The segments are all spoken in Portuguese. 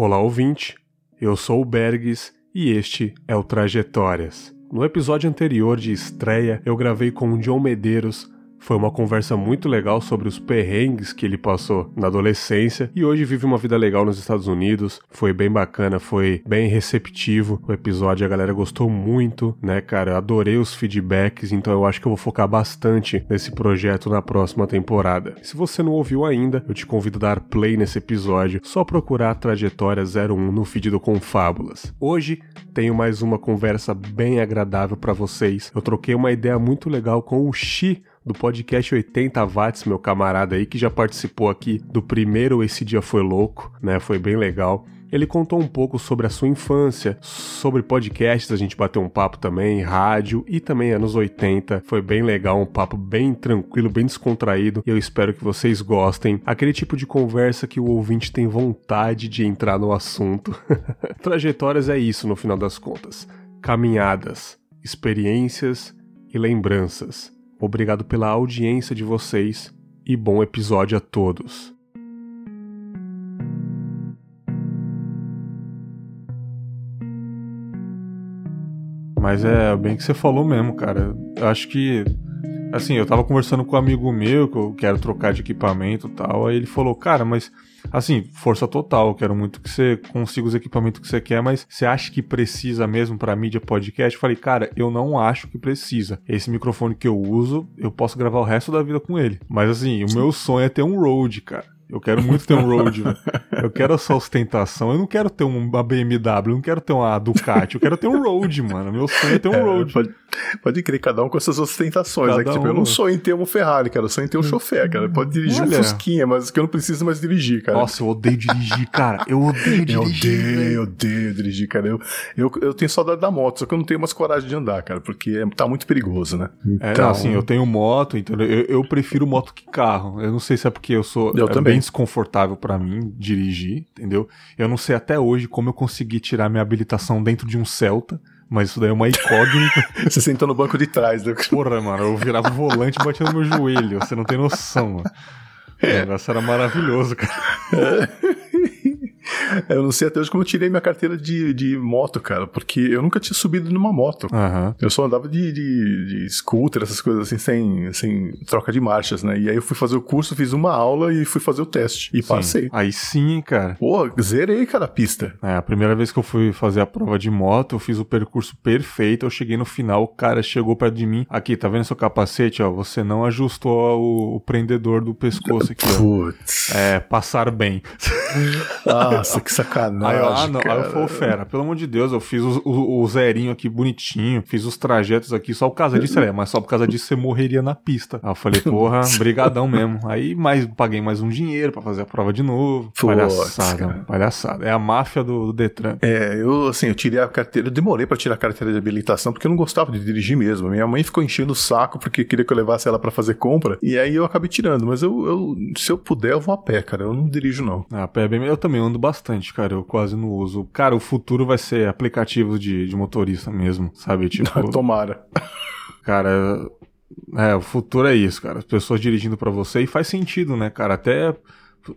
Olá, ouvinte. Eu sou o Bergs e este é o Trajetórias. No episódio anterior de estreia, eu gravei com o John Medeiros foi uma conversa muito legal sobre os perrengues que ele passou na adolescência e hoje vive uma vida legal nos Estados Unidos. Foi bem bacana, foi bem receptivo o episódio, a galera gostou muito, né, cara? Eu adorei os feedbacks, então eu acho que eu vou focar bastante nesse projeto na próxima temporada. Se você não ouviu ainda, eu te convido a dar play nesse episódio, só procurar a Trajetória 01 no feed do Confábulas. Hoje tenho mais uma conversa bem agradável para vocês. Eu troquei uma ideia muito legal com o Xi do podcast 80 Watts, meu camarada aí, que já participou aqui do primeiro Esse Dia Foi Louco, né? Foi bem legal. Ele contou um pouco sobre a sua infância, sobre podcasts, a gente bateu um papo também, rádio e também anos 80. Foi bem legal, um papo bem tranquilo, bem descontraído e eu espero que vocês gostem. Aquele tipo de conversa que o ouvinte tem vontade de entrar no assunto. Trajetórias é isso no final das contas: caminhadas, experiências e lembranças. Obrigado pela audiência de vocês e bom episódio a todos. Mas é bem que você falou mesmo, cara. Eu acho que assim, eu tava conversando com um amigo meu que eu quero trocar de equipamento e tal, aí ele falou: "Cara, mas Assim, força total, quero muito que você consiga os equipamentos que você quer, mas você acha que precisa mesmo para mídia podcast? Eu falei, cara, eu não acho que precisa. Esse microfone que eu uso, eu posso gravar o resto da vida com ele. Mas assim, o meu sonho é ter um Rode, cara. Eu quero muito ter um Road, velho. Eu quero essa ostentação. Eu não quero ter uma BMW, eu não quero ter uma Ducati. Eu quero ter um Road, mano. Meu sonho é ter um é, Road. Pode, pode crer, cada um com essas ostentações. é que, tipo, um. eu não sonho em ter um Ferrari, cara. Eu sonho em ter um chofer, cara. Pode dirigir Olha. um Fusquinha, mas que eu não preciso mais dirigir, cara. Nossa, eu odeio dirigir, cara. Eu odeio dirigir. Eu odeio, eu odeio dirigir, cara. Eu, eu, eu tenho saudade da moto, só que eu não tenho mais coragem de andar, cara, porque é, tá muito perigoso, né? É, então... assim, eu tenho moto, então eu, eu prefiro moto que carro. Eu não sei se é porque eu sou eu é também. bem desconfortável para mim dirigir, entendeu? Eu não sei até hoje como eu consegui tirar minha habilitação dentro de um Celta. Mas isso daí é uma incógnita. você sentou no banco de trás. Né? Porra, mano, eu virava o volante e batia no meu joelho. Você não tem noção, mano. É. O negócio era maravilhoso, cara. Eu não sei até hoje como eu tirei minha carteira de, de moto, cara, porque eu nunca tinha subido numa moto. Uhum. Eu só andava de, de, de, scooter, essas coisas assim, sem, sem troca de marchas, né? E aí eu fui fazer o curso, fiz uma aula e fui fazer o teste. E sim. passei. Aí sim, cara. Pô, zerei, cara, a pista. É, a primeira vez que eu fui fazer a prova de moto, eu fiz o percurso perfeito, eu cheguei no final, o cara chegou perto de mim. Aqui, tá vendo seu capacete, ó? Você não ajustou o, o prendedor do pescoço aqui, ó. Putz. É, passar bem. Nossa, que sacanagem. Aí eu, ah, não, cara. aí eu falei, fera, pelo amor de Deus, eu fiz o, o, o, zerinho aqui bonitinho, fiz os trajetos aqui só por causa disso, é, mas só por causa disso você morreria na pista. Aí eu falei, porra, brigadão mesmo. Aí mais, paguei mais um dinheiro para fazer a prova de novo. Puts, palhaçada, cara. palhaçada. É a máfia do, do, Detran. É, eu assim, eu tirei a carteira, eu demorei para tirar a carteira de habilitação porque eu não gostava de dirigir mesmo. Minha mãe ficou enchendo o saco porque queria que eu levasse ela para fazer compra, e aí eu acabei tirando, mas eu, eu, se eu puder, eu vou a pé, cara. Eu não dirijo, não. Ah, pé bem. Eu também ando bastante, cara. Eu quase não uso. Cara, o futuro vai ser aplicativos de, de motorista mesmo, sabe? Tipo. Tomara. Cara, é, o futuro é isso, cara. As pessoas dirigindo para você e faz sentido, né, cara? Até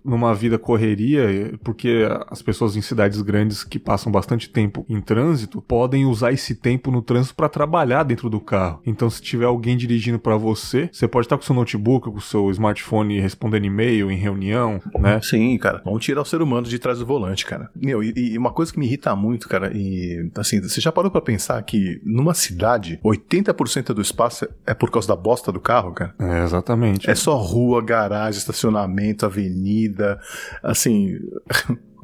numa vida correria, porque as pessoas em cidades grandes que passam bastante tempo em trânsito podem usar esse tempo no trânsito para trabalhar dentro do carro. Então, se tiver alguém dirigindo para você, você pode estar com seu notebook, com o seu smartphone respondendo e-mail em reunião, né? Sim, cara. Vamos tirar o ser humano de trás do volante, cara. Meu, e, e uma coisa que me irrita muito, cara, e assim, você já parou para pensar que numa cidade, 80% do espaço é por causa da bosta do carro, cara? É, exatamente. É só rua, garagem, estacionamento, avenida comida, assim,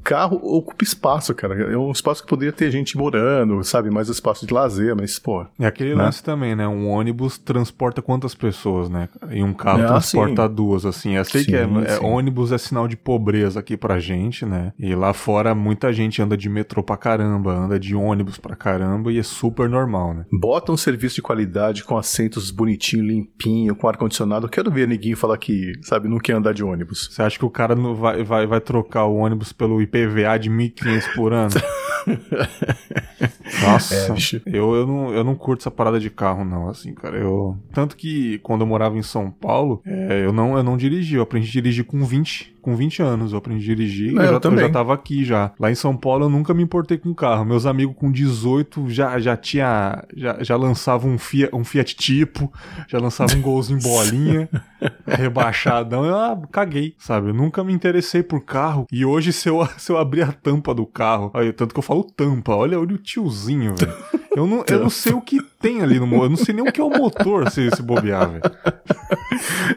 carro ocupa espaço, cara. É um espaço que poderia ter gente morando, sabe? Mais espaço de lazer, mas, pô. É aquele né? lance também, né? Um ônibus transporta quantas pessoas, né? E um carro é, transporta sim. duas, assim. Eu sei sim, que é, é, ônibus é sinal de pobreza aqui pra gente, né? E lá fora muita gente anda de metrô pra caramba, anda de ônibus pra caramba e é super normal, né? Bota um serviço de qualidade com assentos bonitinho, limpinho, com ar-condicionado. Eu quero ver ninguém falar que, sabe, não quer andar de ônibus. Você acha que o cara não vai, vai, vai trocar o ônibus pelo IP IPVA de 1.500 por ano. Nossa, é, eu, eu, não, eu não curto essa parada de carro, não, assim, cara. Eu, tanto que quando eu morava em São Paulo, é, eu, não, eu não dirigi, eu aprendi a dirigir com 20, com 20 anos eu aprendi a dirigir. É, eu, já, também. eu já tava aqui já. Lá em São Paulo eu nunca me importei com carro. Meus amigos com 18 já, já tinha. Já, já lançavam um Fiat, um Fiat Tipo, já lançavam um golzinho bolinha, rebaixadão. Eu ah, caguei, sabe? Eu nunca me interessei por carro. E hoje, se eu, se eu abrir a tampa do carro, aí, tanto que eu falo tampa, olha, olha o tiozinho, velho. Eu não, eu não sei o que tem ali no motor. Eu não sei nem o que é o motor se, se bobear, velho.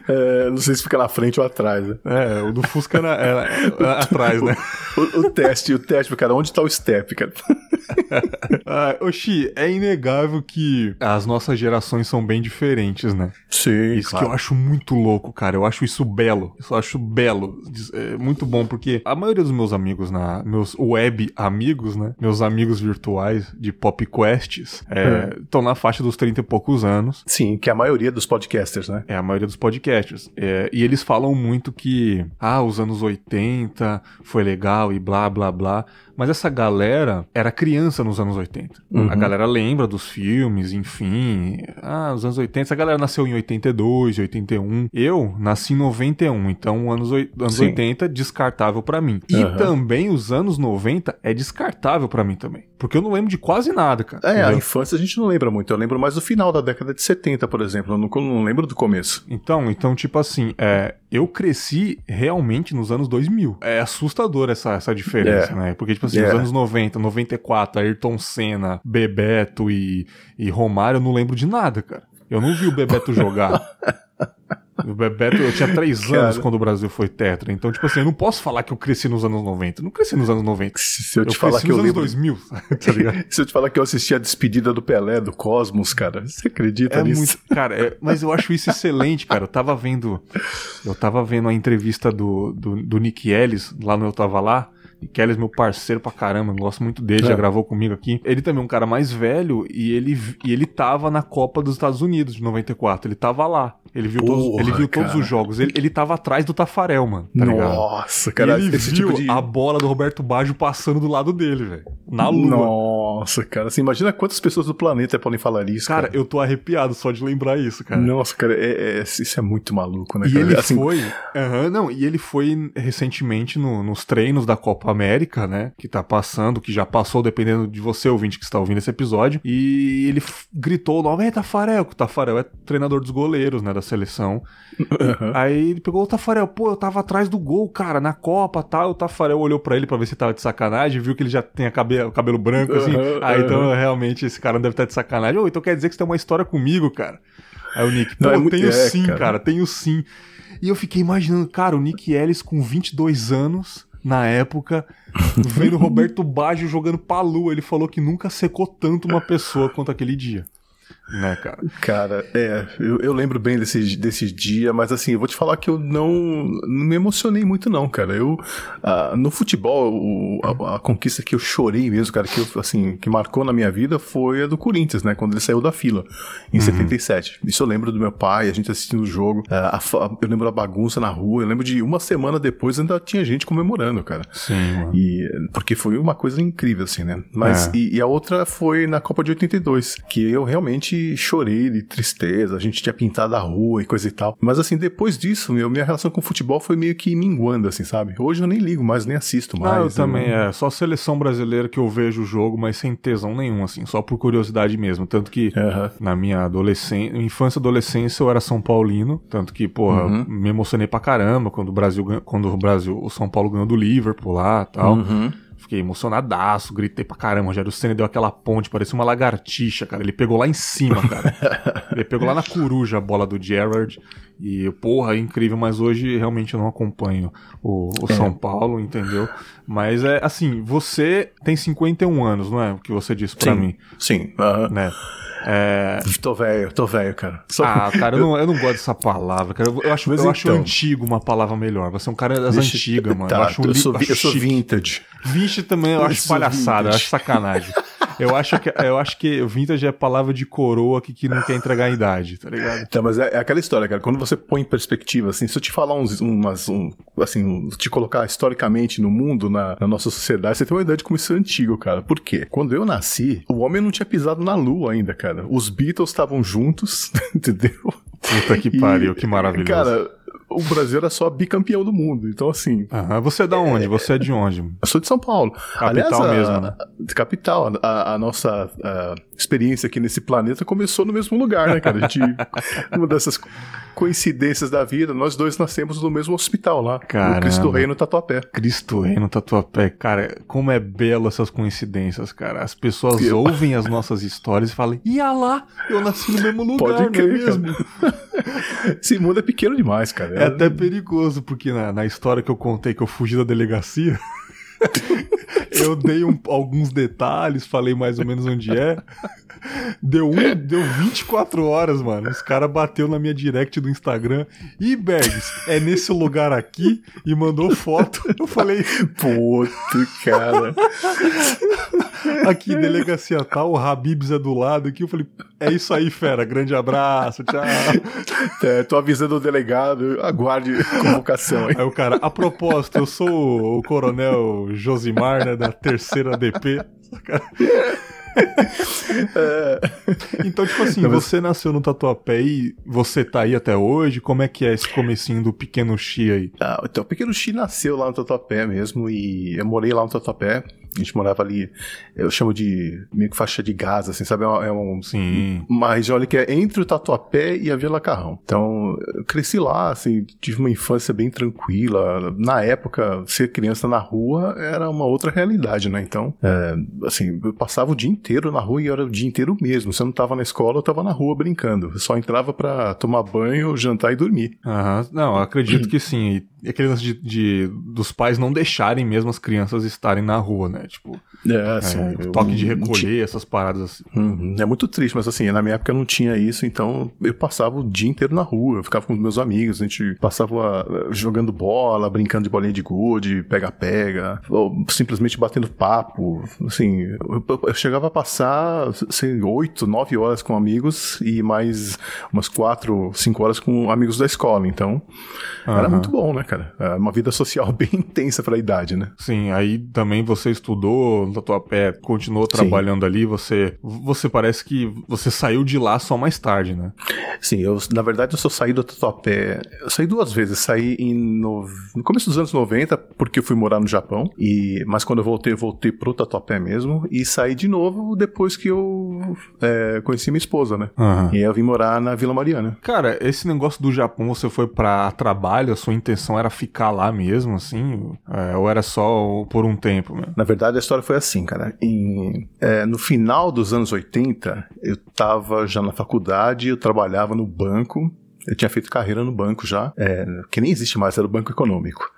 É, não sei se fica na frente ou atrás, né? É, o do Fusca é, é, atrás, né? O, o teste, o teste, cara, onde tá o step, cara? ah, Oxi, é inegável que as nossas gerações são bem diferentes, né? Sim, Isso que eu acho muito louco, cara. Eu acho isso belo. Eu acho belo. É muito bom, porque a maioria dos meus amigos, na, meus web amigos, né? Meus amigos virtuais de Pop Quests, estão é, na faixa dos 30 e poucos anos. Sim, que é a maioria dos podcasters, né? É, a maioria dos podcasters. É, e eles falam muito que, ah, os anos 80 foi legal e blá, blá, blá. Mas essa galera era criança nos anos 80. Uhum. A galera lembra dos filmes, enfim. Ah, os anos 80. Essa galera nasceu em 82, 81. Eu nasci em 91, então anos, anos 80 descartável para mim. E uhum. também os anos 90 é descartável para mim também. Porque eu não lembro de quase nada, cara. É, entendeu? a infância a gente não lembra muito. Eu lembro mais do final da década de 70, por exemplo. Eu não, não lembro do começo. Então, então tipo assim, é, eu cresci realmente nos anos 2000. É assustador essa, essa diferença, é. né? Porque, tipo assim, é. nos anos 90, 94, Ayrton Senna, Bebeto e, e Romário, eu não lembro de nada, cara. Eu não vi o Bebeto jogar. O Bebeto, eu tinha três Cara. anos quando o Brasil foi tetra. Então, tipo assim, eu não posso falar que eu cresci nos anos 90. Eu não cresci nos anos 90. Se eu te eu falar que eu nos lembro... anos 2000, tá ligado? Se eu te falar que eu assisti a despedida do Pelé, do Cosmos, cara, você acredita é nisso? Muito, cara, é, mas eu acho isso excelente, cara. Eu tava vendo, eu tava vendo a entrevista do, do, do Nick Ellis, lá no Eu Tava Lá. E Kelly é meu parceiro pra caramba, gosto muito dele, é. já gravou comigo aqui. Ele também é um cara mais velho e ele, e ele tava na Copa dos Estados Unidos de 94. Ele tava lá. Ele viu, Porra, todos, ele viu todos os jogos. Ele, ele tava atrás do Tafarel, mano. Tá Nossa, cara. E ele viu tipo de... a bola do Roberto Baggio passando do lado dele, velho. Na lua. Nossa, cara. Assim, imagina quantas pessoas do planeta podem falar isso. Cara, cara. eu tô arrepiado só de lembrar isso, cara. Nossa, cara, é, é, isso é muito maluco, né? E cara? ele assim... foi. Uhum, não, e ele foi recentemente no, nos treinos da Copa América, né? Que tá passando, que já passou, dependendo de você, ouvinte, que está ouvindo esse episódio. E ele gritou o nome, é Tafarel, que o Tafarel é treinador dos goleiros, né? Da seleção. Uhum. Aí ele pegou o Tafarel, pô, eu tava atrás do gol, cara, na Copa tal. O Tafarel olhou para ele para ver se tava de sacanagem, viu que ele já tem a cabelo, o cabelo branco, assim. Uhum, ah, então realmente esse cara não deve estar de sacanagem. Ô, então quer dizer que você tem uma história comigo, cara. Aí o Nick, pô, não, é muito... tenho é, sim, cara. cara, tenho sim. E eu fiquei imaginando, cara, o Nick Ellis com 22 anos na época, vendo Roberto Baggio jogando pra lua. Ele falou que nunca secou tanto uma pessoa quanto aquele dia. Né, cara? Cara, é, eu, eu lembro bem desse, desse dia, mas assim, eu vou te falar que eu não, não me emocionei muito, não, cara. Eu, uh, no futebol, o, a, a, conquista que eu chorei mesmo, cara, que eu, assim, que marcou na minha vida foi a do Corinthians, né? Quando ele saiu da fila, em uhum. 77. Isso eu lembro do meu pai, a gente assistindo o jogo. Uh, a, eu lembro da bagunça na rua, eu lembro de uma semana depois ainda tinha gente comemorando, cara. Sim, mano. E, porque foi uma coisa incrível, assim, né? Mas, é. e, e a outra foi na Copa de 82, que eu realmente chorei de tristeza, a gente tinha pintado a rua e coisa e tal. Mas assim, depois disso, meu, minha relação com o futebol foi meio que minguando, assim, sabe? Hoje eu nem ligo mais, nem assisto mais. Ah, eu também, é. Só seleção brasileira que eu vejo o jogo, mas sem tesão nenhum, assim, só por curiosidade mesmo. Tanto que uhum. na minha adolescência, infância e adolescência eu era São Paulino, tanto que, porra, uhum. me emocionei pra caramba quando o Brasil, quando o Brasil, o São Paulo ganhou do Liverpool lá e tal. Uhum. Fiquei emocionadaço, gritei pra caramba. O Rogério Senna deu aquela ponte, parecia uma lagartixa, cara. Ele pegou lá em cima, cara. Ele pegou lá na coruja a bola do Gerard. E, porra, é incrível, mas hoje realmente eu não acompanho o, o é. São Paulo, entendeu? Mas é assim, você tem 51 anos, não é? O que você disse pra sim, mim. Sim, uh né? É... Tô velho, tô velho, cara. Só... Ah, cara, eu não, eu não gosto dessa palavra, cara. Eu acho, eu então... acho antigo uma palavra melhor. Você é um cara das Vixe, antigas, mano. Tá, eu, acho eu, sou, acho eu sou vintage. Vintage também eu, eu acho palhaçada, vintage. eu acho sacanagem. Eu acho que, eu acho que vintage é palavra de coroa que, que não quer entregar a idade, tá ligado? Tá, mas é, é, aquela história, cara. Quando você põe em perspectiva, assim, se eu te falar uns, umas, um, assim, te colocar historicamente no mundo, na, na, nossa sociedade, você tem uma ideia de como isso é antigo, cara. Por quê? Quando eu nasci, o homem não tinha pisado na lua ainda, cara. Os Beatles estavam juntos, entendeu? Puta que pariu, e, que maravilhoso. Cara, o Brasil era só bicampeão do mundo. Então, assim. Você é da onde? Você é de onde? Eu sou de São Paulo. Capital a- mesmo, né? a- capital. A, a nossa a, experiência aqui nesse planeta começou no mesmo lugar, né, cara? A gente, uma dessas coincidências da vida, nós dois nascemos no mesmo hospital lá. Caramba. No Cristo Rei, no Tatuapé. Cristo Rei no Tatuapé. Cara, como é belo essas coincidências, cara. As pessoas Eu- ouvem as nossas histórias e falam, ia lá, eu nasci no mesmo lugar, Pode não é crer, mesmo? Esse mundo é pequeno demais, cara. É até perigoso, porque na, na história que eu contei que eu fugi da delegacia, eu dei um- alguns detalhes, falei mais ou menos onde é. Deu, um, deu 24 horas, mano. Os caras bateu na minha direct do Instagram. Ih, Bergs, é nesse lugar aqui e mandou foto. Eu falei, Puto, cara. Aqui, delegacia tal, o Habibs é do lado aqui. Eu falei, é isso aí, fera. Grande abraço, tchau. É, tô avisando o delegado, aguarde convocação aí. Aí o cara, a propósito, eu sou o coronel Josimar, né, da terceira DP. Então, tipo assim, você nasceu no Tatuapé e você tá aí até hoje? Como é que é esse comecinho do pequeno Xi aí? Ah, então, o Pequeno Xi nasceu lá no Tatuapé mesmo e eu morei lá no Tatuapé. A gente morava ali, eu chamo de meio que faixa de Gaza, assim, sabe? É um- É um, Sim. uma região ali que é entre o Tatuapé e a Vila Carrão. Então, eu cresci lá, assim, tive uma infância bem tranquila. Na época, ser criança na rua era uma outra realidade, né? Então, é, assim, eu passava o dia inteiro na rua e era o dia inteiro mesmo. Se eu não tava na escola, eu tava na rua brincando. Eu só entrava pra tomar banho, jantar e dormir. Aham. Não, acredito que sim. Aquele lance de, de- dos pais não deixarem mesmo as crianças estarem na rua, né? Tipo, É, assim, é, eu toque de não tinha- recolher, essas paradas assim. Uhum. É muito triste, mas assim, na minha época não tinha isso, então eu passava o dia inteiro na rua, eu ficava com os meus amigos, a gente passava eh, jogando bola, brincando de bolinha de gude, pega-pega, ou simplesmente batendo papo, assim, eu, eu- eu chegava a passar, assim, oito, nove horas com amigos e mais umas quatro, cinco horas com amigos da escola, então era Aham. muito bom, né, cara? Era uma vida social bem intensa pra idade, né? Sim, aí também você estudou no Tatuapé, continuou trabalhando ali, você você parece que você saiu de lá só mais tarde, né? Sim, eu, na verdade eu só saí do Tatuapé. Eu saí duas vezes. Saí em no, no começo dos anos 90, porque eu fui morar no Japão. E, mas quando eu voltei, eu voltei pro Tatuapé mesmo. E saí de novo depois que eu é, conheci minha esposa, né? Aham. E eu vim morar na Vila Mariana. Cara, esse negócio do Japão, você foi pra trabalho, a sua intenção era ficar lá mesmo, assim? É, ou era só por um tempo mesmo? Na verdade, a história foi assim, cara. Em, é, no final dos anos 80, eu tava já na faculdade, eu trabalhava no banco. Eu tinha feito carreira no banco já, é, que nem existe mais, era o Banco Econômico.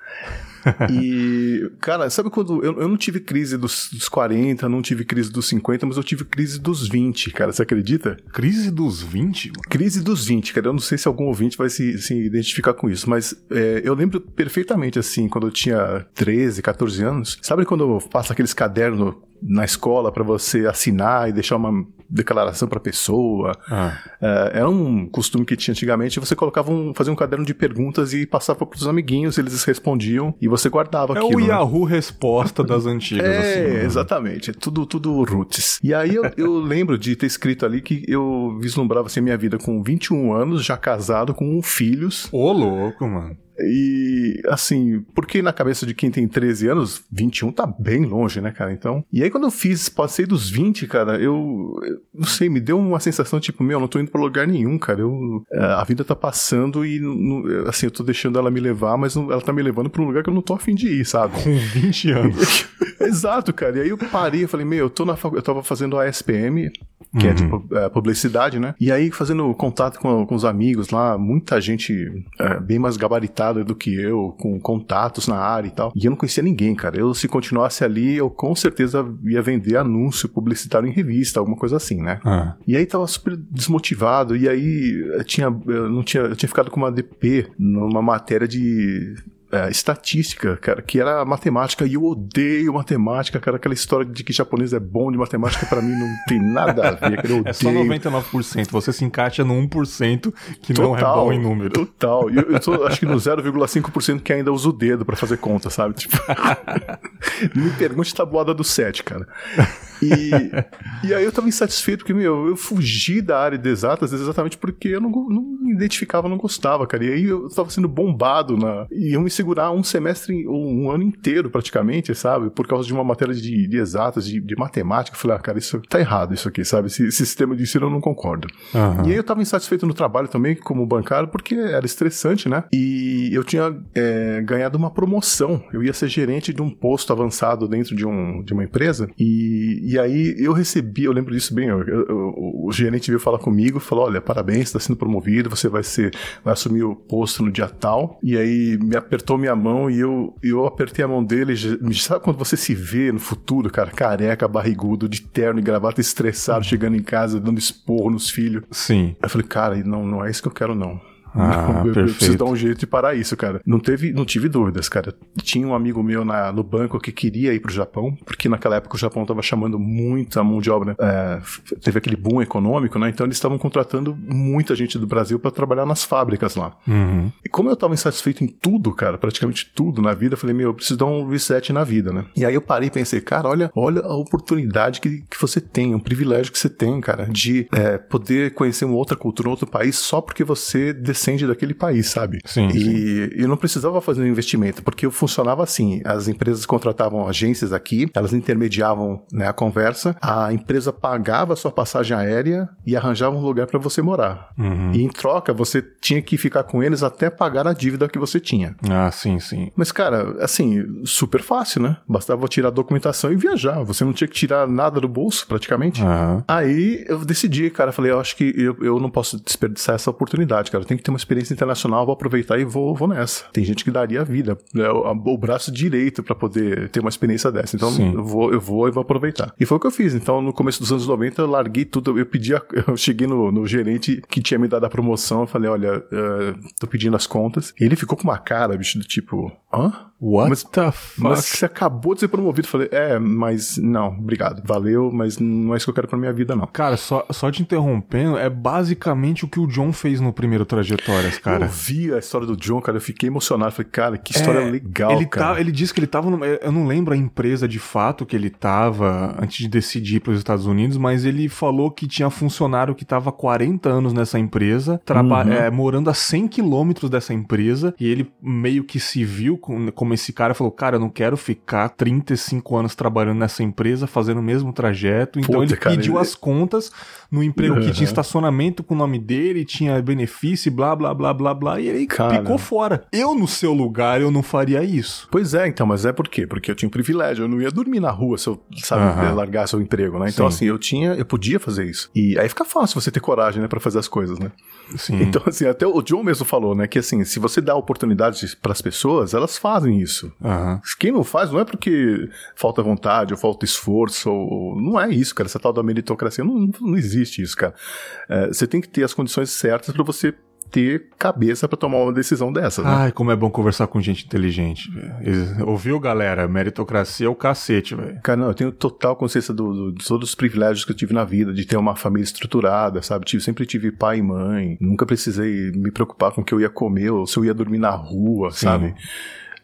E, cara, sabe quando. Eu, eu não tive crise dos, dos 40, não tive crise dos 50, mas eu tive crise dos 20, cara, você acredita? Crise dos 20, mano? Crise dos 20, cara. Eu não sei se algum ouvinte vai se, se identificar com isso, mas é, eu lembro perfeitamente, assim, quando eu tinha 13, 14 anos. Sabe quando passa aqueles cadernos na escola pra você assinar e deixar uma declaração pra pessoa? Ah, É, era um costume que tinha antigamente. Você colocava um, fazia um caderno de perguntas e passava pros amiguinhos, eles respondiam e você guardava é aquilo. o né? Yahoo resposta das antigas, É, assim. né? exatamente. É tudo, tudo roots. E aí eu, eu lembro de ter escrito ali que eu vislumbrava assim, a minha vida com 21 anos, já casado, com filhos. Ô, louco, mano. E assim, porque na cabeça de quem tem 13 anos, 21 tá bem longe, né, cara? Então. E aí quando eu fiz, passei dos 20, cara, eu, eu não sei, me deu uma sensação tipo, meu, eu não tô indo pra lugar nenhum, cara. Eu, é, a vida tá passando e não- assim, eu tô deixando ela me levar, mas não- ela tá me levando pra um lugar que eu não tô afim de ir, sabe? Com 20 anos. Exato, cara. E aí eu parei, eu falei, meu, eu tô na eu tava fazendo a SPM, que é de pu- é, publicidade, né? E aí fazendo contato com, com os amigos lá, muita gente é, bem mais gabaritada do que eu, com contatos na área e tal. E eu não conhecia ninguém, cara. Eu, se continuasse ali, eu com certeza ia vender anúncio publicitário em revista, alguma coisa assim, né? Ah, E aí tava super desmotivado, e aí eu tinha, eu não tinha, eu tinha ficado com uma DP numa matéria de é, estatística, cara, que era matemática, e eu odeio matemática, cara, aquela história de que japonês é bom de matemática, pra mim não tem nada a ver, cara, eu é só odeio. 99%. Você se encaixa no 1% que não é bom em número. Total. Eu, eu tô, acho que no 0,5% que ainda uso o dedo pra fazer conta, sabe? Tipo, me pergunte tabuada do 7, cara. E, e aí eu tava insatisfeito, porque, meu, eu fugi da área de exatas exatamente porque eu não, não me identificava, não gostava, cara. E aí eu tava sendo bombado na. E eu me segurar um semestre, um ano inteiro praticamente, sabe? Por causa de uma matéria de, de exatas, de, de, matemática. Eu falei, ah, cara, isso tá errado, isso aqui, sabe? Esse, esse sistema de ensino eu não concordo. Uhum. E aí eu tava insatisfeito no trabalho também, como bancário, porque era estressante, né? E eu tinha é, ganhado uma promoção. Eu ia ser gerente de um posto avançado dentro de, um, de uma empresa. E, e aí eu recebi, eu lembro disso bem, eu, eu, o gerente veio falar comigo, falou: olha, parabéns, está sendo promovido, você vai ser, vai assumir o posto no dia tal. E aí me apertou minha mão e eu, eu apertei a mão dele. Sabe quando você se vê no futuro, cara, careca, barrigudo, de terno e gravata, estressado, chegando em casa, dando esporro nos filhos? Sim. Eu falei, cara, não, não é isso que eu quero, não. Ah, eu, eu, preciso dar um jeito de parar isso, cara. Não teve, não tive dúvidas, cara. Tinha um amigo meu na, no banco que queria ir pro Japão, porque naquela época o Japão tava chamando muita mão de obra. É, teve aquele boom econômico, né? Então eles estavam contratando muita gente do Brasil para trabalhar nas fábricas lá. Uhum. E como eu tava insatisfeito em tudo, cara, praticamente tudo na vida, eu falei, meu, eu preciso dar um reset na vida, né? E aí eu parei e pensei, cara, olha, olha a oportunidade que, que você tem, um privilégio que você tem, cara, de é, poder conhecer uma outra cultura, um outro país só porque você descende daquele país sabe? Sim. E eu não precisava fazer um investimento, porque funcionava assim: as empresas contratavam agências aqui, elas intermediavam né, a conversa, a empresa pagava a sua passagem aérea e arranjava um lugar para você morar. Uhum. E em troca, você tinha que ficar com eles até pagar a dívida que você tinha. Ah, sim, sim. Mas, cara, assim, super fácil, né? Bastava tirar a documentação e viajar. Você não tinha que tirar nada do bolso, praticamente. Uhum. Aí eu decidi, cara, falei, eu acho que eu, eu não posso desperdiçar essa oportunidade, cara. Eu tenho que ter uma experiência internacional vou aproveitar e vou, vou nessa. Tem gente que daria a vida, né, o, o, braço direito para poder ter uma experiência dessa. Então eu vou, eu vou e vou aproveitar. E foi o que eu fiz. Então no começo dos anos 90 eu larguei tudo, eu pedi, a, eu cheguei no, no, gerente que tinha me dado a promoção, eu falei, olha, uh, tô pedindo as contas. E ele ficou com uma cara, bicho, do tipo, hã? What mas, the fuck? Mas você acabou de ser promovido. Falei, é, mas não, obrigado. Valeu, mas não é isso que eu quero pra minha vida, não. Cara, só, só te interrompendo, é basicamente o que o John fez no primeiro Trajetórias, cara. Eu vi a história do John, cara, eu fiquei emocionado. Falei, cara, que história é, legal, ele cara. Tá, ele disse que ele tava numa, Eu não lembro a empresa de fato que ele tava antes de decidir para os Estados Unidos, mas ele falou que tinha funcionário que tava 40 anos nessa empresa, uhum. é, morando a 100 quilômetros dessa empresa, e ele meio que se viu com, como esse cara falou: Cara, eu não quero ficar 35 anos trabalhando nessa empresa, fazendo o mesmo trajeto. Então Puta, ele cara, pediu ele... as contas no emprego uhum. que tinha estacionamento com o nome dele, tinha benefício, blá, blá, blá, blá, blá, e aí cara. picou fora. Eu, no seu lugar, eu não faria isso. Pois é, então, mas é por quê? Porque eu tinha um privilégio, eu não ia dormir na rua se eu, sabe, uhum. largar seu emprego, né? Então, Sim. assim, eu tinha, eu podia fazer isso. E aí fica fácil você ter coragem, né, pra fazer as coisas, né? Sim. Então, assim, até o John mesmo falou, né, que assim, se você dá oportunidades para as pessoas, elas fazem isso. Uhum. Quem não faz não é porque falta vontade ou falta esforço, ou... não é isso, cara. Essa tal da meritocracia não, não existe isso, cara. É, você tem que ter as condições certas para você ter cabeça para tomar uma decisão dessa, né? Ai, como é bom conversar com gente inteligente. Ouviu, galera? Meritocracia é o cacete, velho. Cara, não, eu tenho total consciência do, do, de todos os privilégios que eu tive na vida, de ter uma família estruturada, sabe? Tive, sempre tive pai e mãe, nunca precisei me preocupar com o que eu ia comer ou se eu ia dormir na rua, Sim. sabe?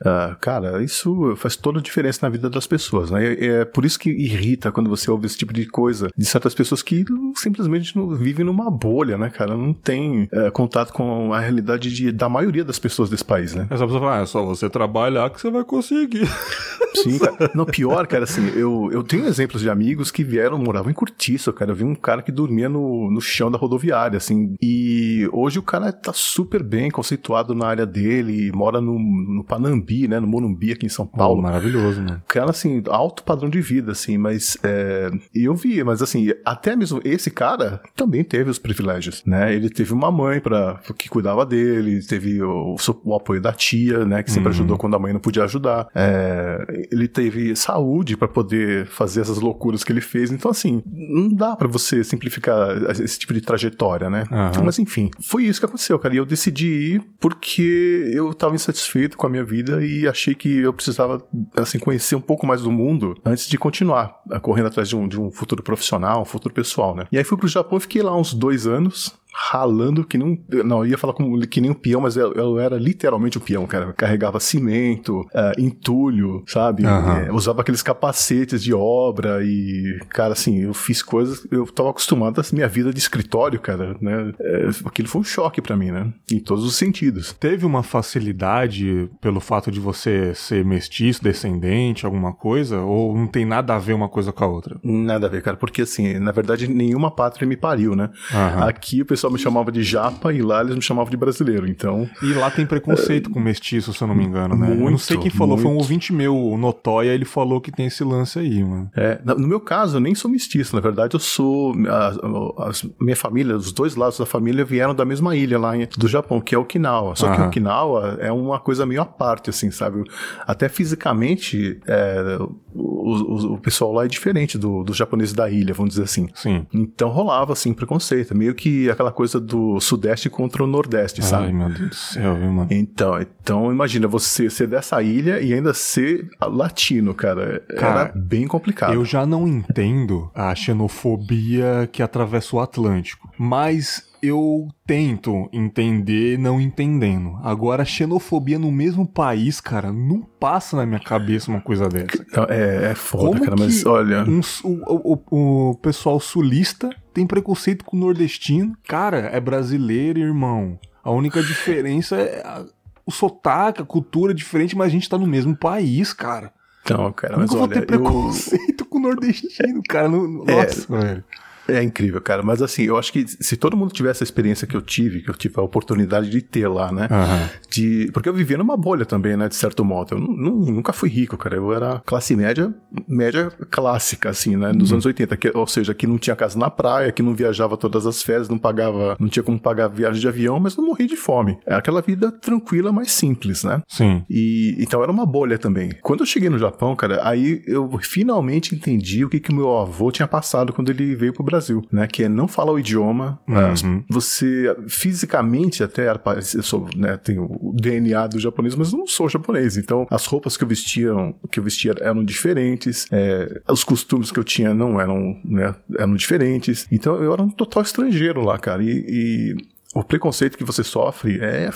Uh, cara, isso faz toda a diferença na vida das pessoas, né? É, é, por isso que irrita quando você ouve esse tipo de coisa de certas pessoas que simplesmente não vivem numa bolha, né, cara? Não tem é, contato com a realidade de, da maioria das pessoas desse país, né? Essa pessoa fala, ah, é só você trabalhar que você vai conseguir. Sim, cara. Não, pior, cara, assim, eu, eu tenho exemplos de amigos que vieram, moravam em Curtiço, cara. Eu vi um cara que dormia no, no chão da rodoviária, assim. E hoje o cara tá super bem conceituado na área dele, mora no, no Panambi Morumbi, né? No Morumbi aqui em São Paulo. Oh, maravilhoso, né? Cara, assim, alto padrão de vida, assim, mas é, eu via, mas assim, até mesmo esse cara também teve os privilégios, né? Ele teve uma mãe para que cuidava dele, teve o, o, apoio da tia, né? Que sempre uhum. ajudou quando a mãe não podia ajudar. É, ele teve saúde para poder fazer essas loucuras que ele fez. Então, assim, não dá para você simplificar esse tipo de trajetória, né? Uhum. Mas enfim, foi isso que aconteceu, cara. E eu decidi ir porque eu tava insatisfeito com a minha vida e achei que eu precisava, assim, conhecer um pouco mais do mundo antes de continuar correndo atrás de um, de um futuro profissional, um futuro pessoal, né? E aí fui pro Japão fiquei lá uns dois anos, ralando que um. Não, eu ia falar como, que nem um peão, mas eu, eu era literalmente um peão, cara. Eu carregava cimento, uh, entulho, sabe? Aham. É, usava aqueles capacetes de obra e, cara, assim, eu fiz coisas. Eu tava acostumado a minha vida de escritório, cara, né? É, aquilo foi um choque pra mim, né? Em todos os sentidos. Teve uma facilidade pelo fato de você ser mestiço, descendente, alguma coisa? Ou não tem nada a ver uma coisa com a outra? Nada a ver, cara, porque assim, na verdade, nenhuma pátria me pariu, né? Aham. Aqui o pessoal me chamava de japa e lá eles me chamavam de brasileiro, então. E lá tem preconceito com mestiço, se eu não me engano, né? eu não muito, sei quem falou, foi um muito. ouvinte meu, o Notóia, ele falou que tem esse lance aí, mano. É, no meu caso, eu nem sou mestiço, na verdade, eu sou. A, a- a minha família, os dois lados da família vieram da mesma ilha lá em- do Japão, que é Okinawa. Só que Aham. Okinawa é uma coisa meio à parte, assim, sabe? Até fisicamente, é, o, o- o pessoal lá é diferente do- dos japoneses da ilha, vamos dizer assim. Sim. Então rolava, assim, preconceito. Meio que aquela coisa do Sudeste contra o Nordeste, Ai, sabe? meu Deus do céu, viu, mano? Então, então imagina você ser dessa ilha e ainda ser latino, cara. Cara, Era bem complicado. Eu já não entendo a xenofobia que atravessa o Atlântico, mas eu tento entender não entendendo. Agora, xenofobia no mesmo país, cara, não passa na minha cabeça uma coisa dessa. É, é foda, Como cara, mas olha. um o, o- o pessoal sulista tem preconceito com o nordestino? Cara, é brasileiro, irmão. A única diferença é a- o sotaque, a cultura é diferente, mas a gente tá no mesmo país, cara. Então, cara, Como mas eu vou olha, ter preconceito com o nordestino, cara? Não- É. Nossa, velho. É incrível, cara. Mas assim, eu acho que se todo mundo tivesse a experiência que eu tive, que eu tive a oportunidade de ter lá, né? Aham. De, porque eu vivia numa bolha também, né? De certo modo. Eu nu- nu- nunca fui rico, cara. Eu era classe média, média clássica, assim, né? Nos anos 80. Que, ou seja, que não tinha casa na praia, que não viajava todas as férias, não pagava, não tinha como pagar viagem de avião, mas não morri de fome. É aquela vida tranquila, mais simples, né? Sim. E então era uma bolha também. Quando eu cheguei no Japão, cara, aí eu finalmente entendi o que que meu avô tinha passado quando ele veio pro Brasil, né? Que é não falar o idioma. Uhum. Você fisicamente até eu sou, né, tenho o DNA do japonês, mas não sou japonês. Então as roupas que eu vestia, que eu vestia eram diferentes, é, os costumes que eu tinha não eram, né, eram diferentes. Então eu era um total estrangeiro lá, cara. e- e o preconceito que você sofre é,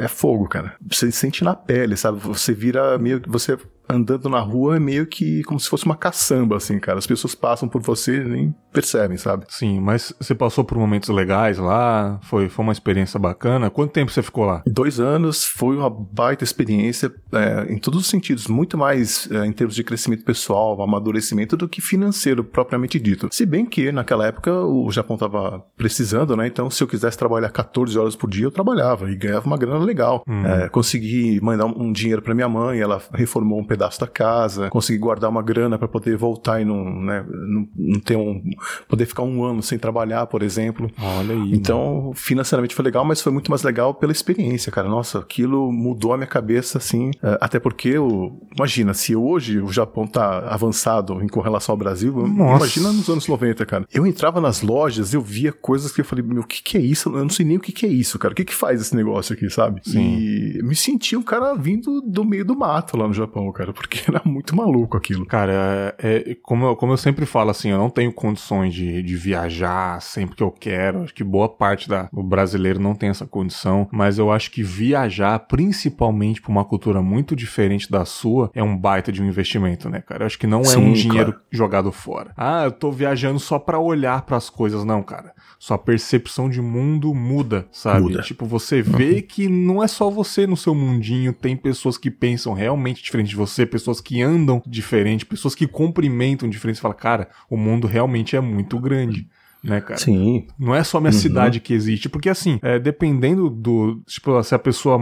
é fogo, cara. Você sente na pele, sabe? Você vira meio que você andando na rua é meio que como se fosse uma caçamba, assim, cara. As pessoas passam por você e nem percebem, sabe? Sim, mas você passou por momentos legais lá? Foi, foi uma experiência bacana? Quanto tempo você ficou lá? Dois anos foi uma baita experiência é, em todos os sentidos, muito mais é, em termos de crescimento pessoal, amadurecimento do que financeiro propriamente dito. Se bem que naquela época o Japão estava precisando, né? Então se eu quisesse trabalhar 14 horas por dia eu trabalhava e ganhava uma grana legal. É, consegui mandar um, um dinheiro para minha mãe, ela reformou um pedaço da casa, consegui guardar uma grana para poder voltar e não, né, não, não ter um poder ficar um ano sem trabalhar, por exemplo. Olha aí. Então, financeiramente foi legal, mas foi muito mais legal pela experiência, cara. Nossa, aquilo mudou a minha cabeça, assim. eh, Até porque, o, imagina, se hoje o Japão tá avançado em com relação ao Brasil, Nossa. imagina nos anos 90, cara. Eu entrava nas lojas, eu via coisas que eu falei, meu, o que que é isso? Eu não sei nem o que que é isso, cara. O que que faz esse negócio aqui, sabe? Sim. E me senti um cara vindo do meio do mato lá no Japão, cara, porque era muito maluco aquilo. Cara, é, é- como, eu, como eu sempre falo, assim, eu não tenho condições de, de viajar sempre que eu quero. Acho que boa parte da, do brasileiro não tem essa condição. Mas eu acho que viajar, principalmente pra uma cultura muito diferente da sua, é um baita de um investimento, né, cara? Eu acho que não é Sim, um dinheiro claro. jogado fora. Ah, eu tô viajando só pra olhar pras coisas. Não, cara. Sua percepção de mundo muda, sabe? Muda. Tipo, você vê que não é só você no seu mundinho, tem pessoas que pensam realmente diferente de você, pessoas que andam diferente, pessoas que cumprimentam diferente. Você fala, cara, o mundo realmente é muito grande. Né, cara? Sim. Não é só minha cidade que existe. Porque, assim, é, dependendo do. Tipo, se a pessoa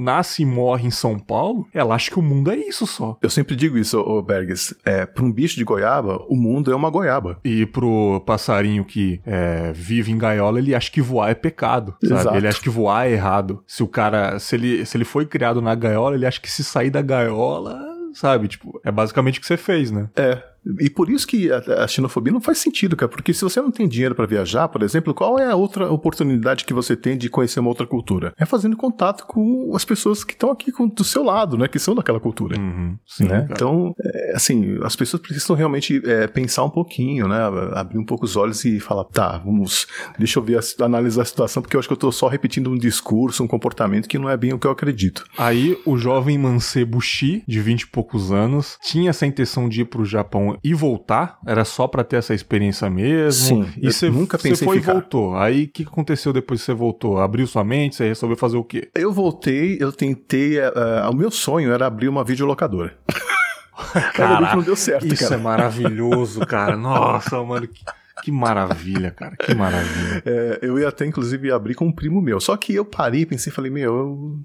nasce e morre em São Paulo, ela acha que o mundo é isso só. Eu sempre digo isso, ô Berges. É, para um bicho de goiaba, o mundo é uma goiaba. E pro passarinho que é, vive em gaiola, ele acha que voar é pecado, sabe? Exato. Ele acha que voar é errado. Se o cara, se ele, se ele foi criado na gaiola, ele acha que se sair da gaiola, sabe? Tipo, é basicamente o que você fez, né? É, E por isso que a, a xenofobia não faz sentido, cara, porque se você não tem dinheiro para viajar, por exemplo, qual é a outra oportunidade que você tem de conhecer uma outra cultura? É fazendo contato com as pessoas que estão aqui com, do seu lado, né, que são daquela cultura. Uhum, sim, né? Então, é, assim, as pessoas precisam realmente é, pensar um pouquinho, né, abrir um pouco os olhos e falar, tá, vamos, deixa eu ver, analisar a situação, porque eu acho que eu tô só repetindo um discurso, um comportamento que não é bem o que eu acredito. Aí, o jovem mancebo Shi, de 20 e poucos anos, tinha essa intenção de ir pro Japão e voltar? Era só para ter essa experiência mesmo? Sim. E você nunca pensei Você foi ficar. e voltou. Aí, o que aconteceu depois que você voltou? Abriu sua mente? Você resolveu fazer o quê? Eu voltei, eu tentei. Uh, o meu sonho era abrir uma videolocadora. Cara, não deu certo, isso cara. é maravilhoso, cara. Nossa, mano. Que... Que maravilha, cara, que maravilha. É, eu ia até, inclusive, abrir com um primo meu. Só que eu parei, pensei, falei, meu, eu...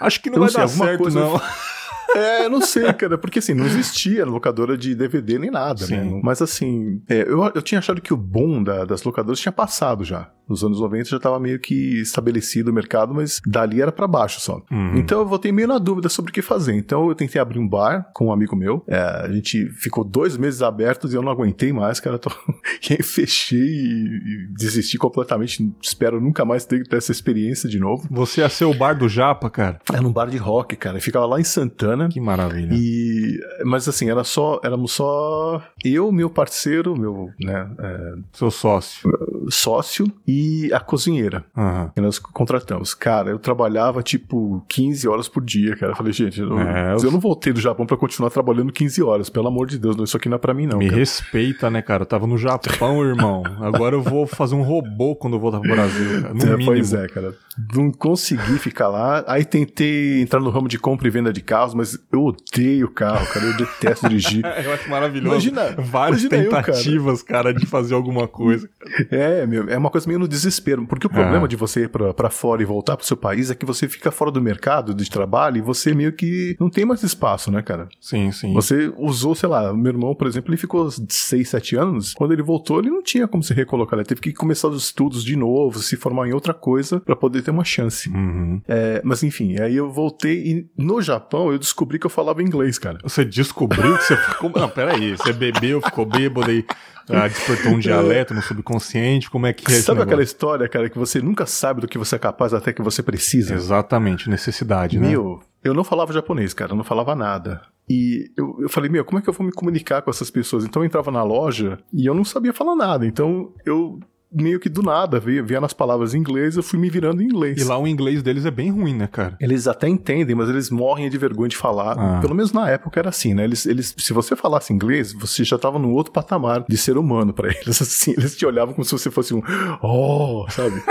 Acho que não vai sei, dar certo, coisa- não. É, não sei, cara, porque assim, não existia locadora de DVD nem nada, Sim. né? Mas assim, é, eu, eu tinha achado que o boom da- das locadoras tinha passado já. Nos anos 90 já tava meio que estabelecido o mercado, mas dali era pra baixo só. Uhum. Então eu voltei meio na dúvida sobre o que fazer. Então eu tentei abrir um bar com um amigo meu. É, a gente ficou dois meses abertos e eu não aguentei mais, cara. Tô... e aí fechei e, desisti completamente. Espero nunca mais ter, ter essa experiência de novo. Você ia ser o bar do Japa, cara. Era num bar de rock, cara. Ficava lá em Santana. Que maravilha. E, mas assim, era só, éramos só eu, meu parceiro, meu né, é, Seu sócio. sócio e a cozinheira Aham. que nós contratamos. Cara, eu trabalhava tipo 15 horas por dia, cara. Eu falei, gente, eu, É, eu- eu não voltei do Japão pra continuar trabalhando 15 horas, pelo amor de Deus, não, isso aqui não é pra mim, não. Me cara. respeita, né, cara? Eu tava no Japão, irmão. Agora eu vou fazer um robô quando eu voltar pro Brasil, cara. No É, mínimo. pois é, cara. Não consegui ficar lá. Aí tentei entrar no ramo de compra e venda de carros, mas eu odeio carro, cara. Eu detesto dirigir. Eu acho maravilhoso. Imagina- Várias imagina eu, cara. tentativas, cara. de fazer alguma coisa. É, meu, é uma coisa meio desespero. Porque o problema Ah. de você ir pra, pra fora e voltar pro seu país é que você fica fora do mercado de trabalho e você meio que não tem mais espaço, né, cara? Sim, sim. Você usou, sei lá, meu irmão, por exemplo, ele ficou 6, 7 anos. Quando ele voltou, ele não tinha como se recolocar. Ele teve que começar os estudos de novo, se formar em outra coisa pra poder ter uma chance. Uhum. É, mas enfim, aí eu voltei e no Japão eu descobri que eu falava inglês, cara. Você descobriu que você ficou. Não, peraí. Você bebeu, ficou bêbado aí. Ah, despertou um dialeto no subconsciente. Como é que é Sabe aquela história, cara, que você nunca sabe do que você é capaz até que você precisa? Exatamente, necessidade, né? Meu, eu não falava japonês, cara, eu não falava nada. E eu, eu falei, meu, como é que eu vou me comunicar com essas pessoas? Então eu entrava na loja e eu não sabia falar nada. Então eu meio que do nada via, nas palavras em inglês, eu fui me virando em inglês. E lá o inglês deles é bem ruim, né, cara? Eles até entendem, mas eles morrem de vergonha de falar. Ah. Pelo menos na época era assim, né? Eles, eles, se você falasse inglês, você já tava num outro patamar de ser humano pra eles. Assim, eles te olhavam como se você fosse um, oh, sabe?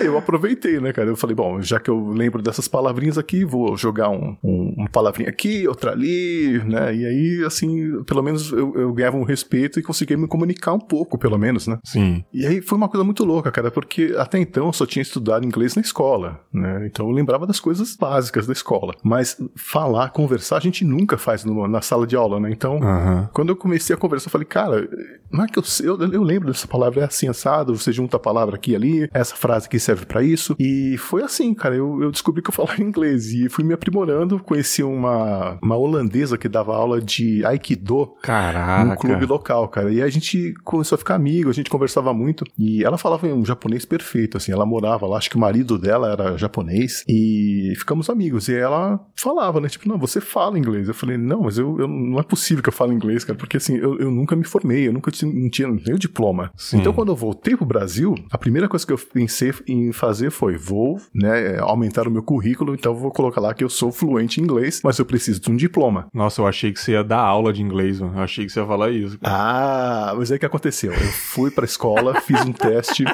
e eu aproveitei, né, cara? Eu falei, bom, já que eu lembro dessas palavrinhas aqui, vou jogar um, um, uma palavrinha aqui, outra ali, né? E aí, assim, pelo menos eu, eu ganhava um respeito e conseguia me comunicar um pouco, pelo menos, né? Sim. E aí foi uma coisa muito louca, cara, porque até então eu só tinha estudado inglês na escola, né? Então eu lembrava das coisas básicas da escola. Mas falar, conversar, a gente nunca faz na sala de aula, né? Então, Aham. quando eu comecei a conversar, eu falei, cara, não é que eu sei, eu, eu lembro dessa palavra, é assim, assado, você junta a palavra aqui e ali, essa frase aqui serve pra isso. E foi assim, cara, eu, eu descobri que eu falava inglês e fui me aprimorando, conheci uma, uma holandesa que dava aula de Aikido num Caraca. clube local, cara. E a gente começou a ficar amigo, a gente conversava muito. E ela falava um japonês perfeito, assim. Ela morava lá, acho que o marido dela era japonês. E ficamos amigos. E ela falava, né? Tipo, não, você fala inglês. Eu falei, não, mas eu, eu- não é possível que eu fale inglês, cara. Porque assim, eu, eu nunca me formei, eu nunca tinha, não tinha nem o diploma. Sim. Então, quando eu voltei pro Brasil, a primeira coisa que eu pensei em fazer foi: vou, né, aumentar o meu currículo, então eu vou colocar lá que eu sou fluente em inglês, mas eu preciso de um diploma. Nossa, eu achei que você ia dar aula de inglês, mano. Eu achei que você ia falar isso. cara. Ah, mas aí o que aconteceu? Eu fui pra escola, fiz um teste,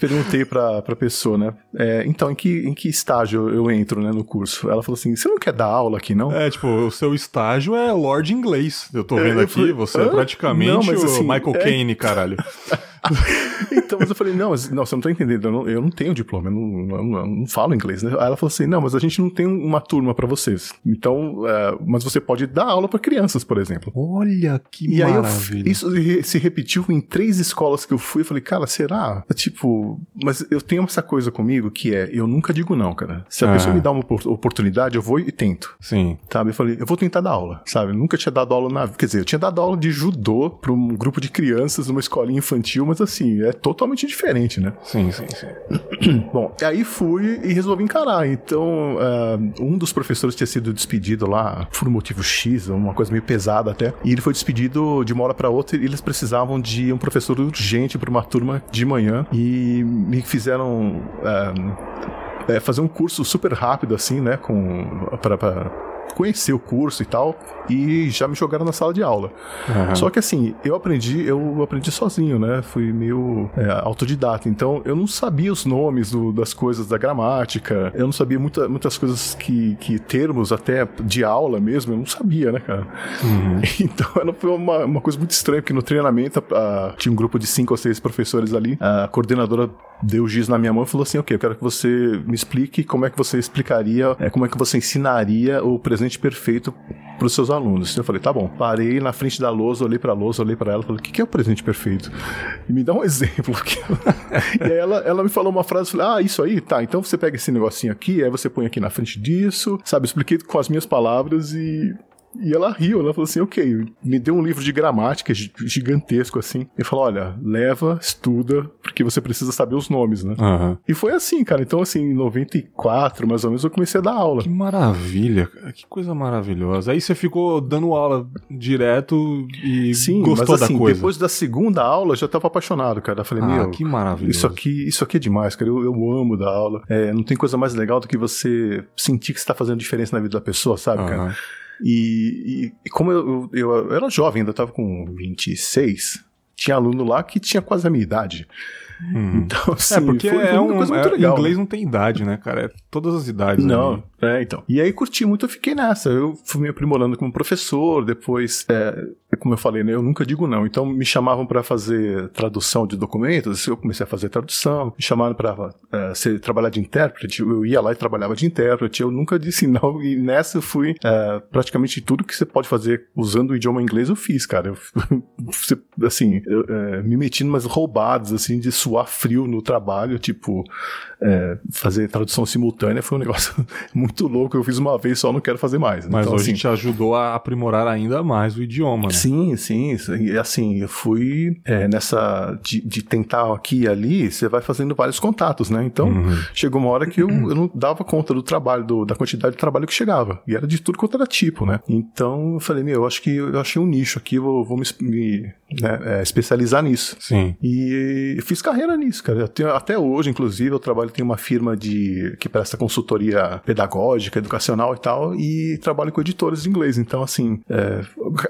perguntei pra, pra pessoa, né? é, então, em que, em que estágio eu entro, né, no curso? Ela falou assim: você não quer dar aula aqui, não? É, tipo, o seu estágio é Lord Inglês. Eu tô É, vendo eu aqui, falei, você é "Hã? praticamente Não, mas o assim, Michael é- Caine, caralho. então, mas eu falei, não, mas, não, você não tá entendendo, eu não, eu não tenho diploma, eu não, eu não, eu não, falo inglês, né? Aí ela falou assim, não, mas a gente não tem uma turma para vocês. Então, é, mas você pode dar aula para crianças, por exemplo. Olha que e maravilha. Aí isso se repetiu em três escolas que eu fui, eu falei, cara, será? Tipo, mas eu tenho essa coisa comigo que é, eu nunca digo não, cara. Se a pessoa me dá uma oportunidade, eu vou e tento. Sim. Sabe? Eu falei, eu vou tentar dar aula, sabe? Eu nunca tinha dado aula na. Quer dizer, eu tinha dado aula de judô para um grupo de crianças numa escolinha infantil, mas assim, é totalmente diferente, né? Sim, sim, sim. Bom, aí fui e resolvi encarar. Então, uh, um dos professores tinha sido despedido lá por um motivo X, uma coisa meio pesada até, e ele foi despedido de uma hora para outra e eles precisavam de um professor urgente para uma turma de manhã e me fizeram. Uh, é, fazer um curso super rápido, assim, né? Com, pra conhecer o curso e tal, e já me jogaram na sala de aula. Uhum. Só que assim, eu aprendi, eu aprendi sozinho, né? Fui meio é, autodidata, então eu não sabia os nomes do, das coisas da gramática, eu não sabia muita, muitas coisas que, que termos até de aula mesmo, eu não sabia, né, cara? Uhum. Então foi uma, uma coisa muito estranha, porque no treinamento a, a, tinha um grupo de cinco ou seis professores ali, a coordenadora deu o giz na minha mão e falou assim, ok, eu quero que você me explique como é que você explicaria, é, como é que você ensinaria o presente perfeito para os seus alunos. Eu falei, tá bom. Parei na frente da lousa, olhei para a lousa, olhei para ela, falei, o que, que é o presente perfeito? E me dá um exemplo. e aí ela, ela me falou uma frase, falei, ah, isso aí, tá, então você pega esse negocinho aqui, aí você põe aqui na frente disso, sabe? Expliquei com as minhas palavras e e ela riu, ela falou assim: ok, me deu um livro de gramática gigantesco assim. E falou: olha, leva, estuda, porque você precisa saber os nomes, né? Uhum. E foi assim, cara. Então, assim, em 94, mais ou menos, eu comecei a dar aula. Que maravilha, que coisa maravilhosa. Aí você ficou dando aula direto e Sim, gostou mas, assim, da coisa. Depois da segunda aula, eu já tava apaixonado, cara. Eu falei, ah, meu. Que maravilhoso. Isso aqui, isso aqui é demais, cara. Eu, eu amo dar aula. É, não tem coisa mais legal do que você sentir que você tá fazendo diferença na vida da pessoa, sabe, uhum. cara? E, e, como eu, eu, eu, era jovem, ainda estava com 26, tinha aluno lá que tinha quase a minha idade. Hum. Então, assim, é porque foi, foi é um, é, legal, inglês né? não tem idade, né, cara? É todas as idades. Não, ali. É, então. E aí curti muito, eu fiquei nessa. Eu fui me aprimorando como professor, depois, é, como eu falei, né, eu nunca digo não. Então me chamavam para fazer tradução de documentos, eu comecei a fazer tradução. Me chamaram para é, trabalhar de intérprete, eu ia lá e trabalhava de intérprete. Eu nunca disse não e nessa eu fui é, praticamente tudo que você pode fazer usando o idioma inglês eu fiz, cara. Eu, assim, eu, é, me meti umas roubadas, assim, de suar frio no trabalho, tipo, é, fazer tradução simultânea foi um negócio muito louco. Eu fiz uma vez só, não quero fazer mais. Mas então, hoje assim, te ajudou a aprimorar ainda mais o idioma, né? Sim, sim. E assim, eu fui é, nessa de, de, tentar aqui e ali, você vai fazendo vários contatos, né? Então, uhum. chegou uma hora que eu, eu não dava conta do trabalho, do, da quantidade de trabalho que chegava. E era de tudo quanto era tipo, né? Então, eu falei, meu, eu acho que eu achei um nicho aqui, vou, vou me, me né, é, especializar nisso. Sim. E fiz carreira nisso, cara. Tenho, até hoje, inclusive, eu trabalho, tenho uma firma de que presta consultoria pedagógica, educacional e tal, e trabalho com editores de inglês. Então, assim, é,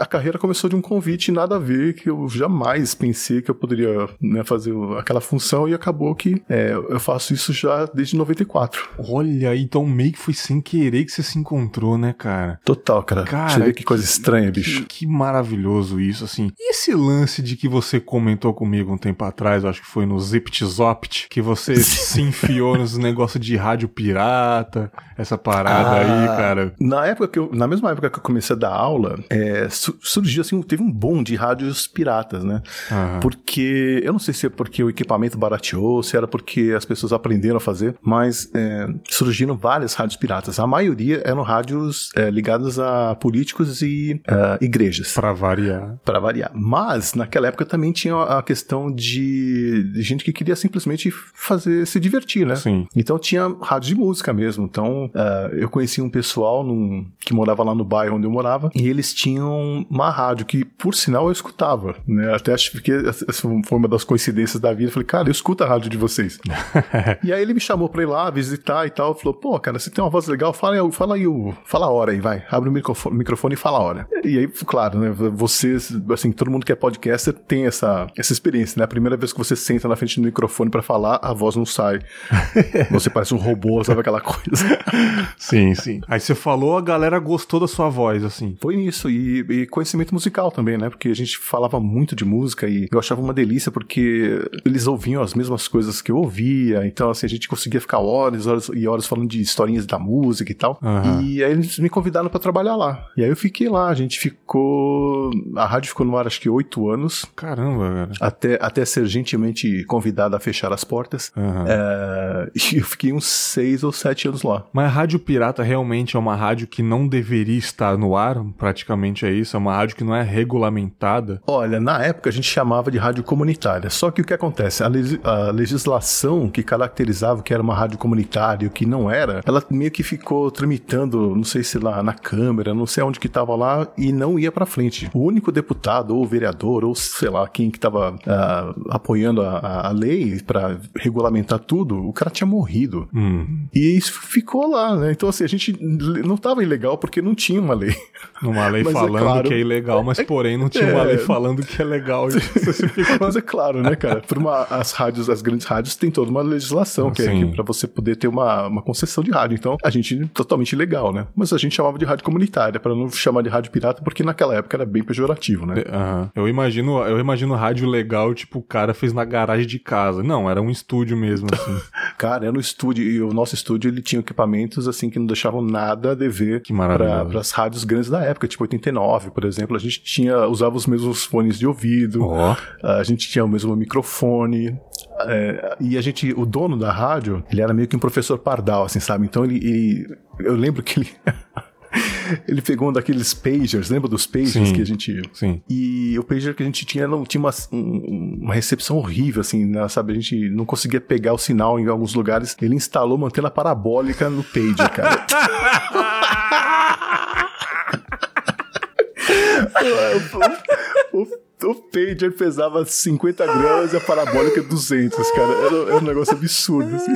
a carreira começou de um convite nada a ver, que eu jamais pensei que eu poderia né, fazer aquela função, e acabou que é, eu faço isso já desde 94. Olha, então meio que foi sem querer que você se encontrou, né, cara? Total, cara. cara você vê que coisa estranha, bicho. Que, que maravilhoso isso, assim. E esse lance de que você comentou comigo um tempo atrás, acho que foi no Zipt Zopt, que você se enfiou nos negócios de rádio pirata, essa parada ah, aí, cara. Na época que eu, na mesma época que eu comecei a dar aula, é, surgiu assim, teve um boom de rádios piratas, né? Uhum. Porque, eu não sei se é porque o equipamento barateou, se era porque as pessoas aprenderam a fazer, mas é, surgiram várias rádios piratas. A maioria eram rádios é, ligadas a políticos e uh, igrejas. Para variar. Para variar. Mas mas, naquela época também tinha a questão de, gente que queria simplesmente fazer, se divertir, né? Sim. Então tinha rádio de música mesmo. Então, uh, eu conheci um pessoal num, que morava lá no bairro onde eu morava, e eles tinham uma rádio que, por sinal, eu escutava, né? Até acho que foi uma das coincidências da vida. Eu falei, cara, eu escuto a rádio de vocês. e aí ele me chamou pra ir lá visitar e tal. Falou, pô, cara, você tem uma voz legal, fala aí, fala aí, fala a hora aí, vai. Abre o microfone, microfone e fala a hora. E aí, claro, né? Vocês, assim, todo mundo que é podcaster tem essa, essa experiência, né? A primeira vez que você senta na frente do microfone para falar, a voz não sai. você parece um robô, sabe aquela coisa? sim, sim. Aí você falou, a galera gostou da sua voz, assim. Foi isso, e, e, conhecimento musical também, né? Porque a gente falava muito de música e eu achava uma delícia porque eles ouviam as mesmas coisas que eu ouvia, então assim, a gente conseguia ficar horas, horas e horas falando de historinhas da música e tal. Uhum. E aí eles me convidaram para trabalhar lá. E aí eu fiquei lá, a gente ficou. A rádio ficou no ar acho que oito anos. Caramba, cara. Até, até ser gentilmente convidada a fechar as portas. Uhum. É... E eu fiquei uns seis ou sete anos lá. Mas a Rádio Pirata realmente é uma rádio que não deveria estar no ar? Praticamente é isso? É uma rádio que não é regulamentada? Olha, na época a gente chamava de rádio comunitária. Só que o que acontece? A, a legislação que caracterizava o que era uma rádio comunitária e o que não era, ela meio que ficou tramitando, não sei se lá na Câmara, não sei onde que tava lá, e não ia para frente. O único deputado, ou vereador, ou sei lá, quem que tava uh, apoiando a, a lei para regulamentar tudo, o cara tinha morrido. Hum. E isso ficou lá, né? Então, assim, a gente não tava ilegal porque não tinha uma lei. Uma lei é falando é claro, que é ilegal, mas porém não tinha é, uma lei falando que é legal. mas é claro, né, cara? Por uma, as rádios, as grandes rádios têm toda uma legislação que Sim. é, é para você poder ter uma, uma concessão de rádio. Então, a gente totalmente legal, né? Mas a gente chamava de rádio comunitária, para não chamar de rádio pirata, porque naquela época era bem pejorativo, né? Uhum. Eu imagino, eu imagino rádio legal, tipo, o cara fez na garagem de casa. Não, era um estúdio mesmo, assim. cara, era um estúdio, e o nosso estúdio ele tinha equipamentos assim que não deixavam nada a dever para as rádios grandes da época, tipo 89, por exemplo. A gente tinha, usava os mesmos fones de ouvido, oh. a gente tinha o mesmo microfone, é, e a gente, o dono da rádio, ele era meio que um professor pardal, assim, sabe? Então ele, ele eu lembro que ele ele pegou um daqueles pagers, lembra dos pagers sim, que a gente. Sim. E o pager que a gente tinha não tinha uma, uma recepção horrível, assim, né, sabe? A gente não conseguia pegar o sinal em alguns lugares. Ele instalou uma antena parabólica no pager, cara. o, o, o, pager pesava 50 gramas e a parabólica 200, cara. Era, era um negócio absurdo, assim.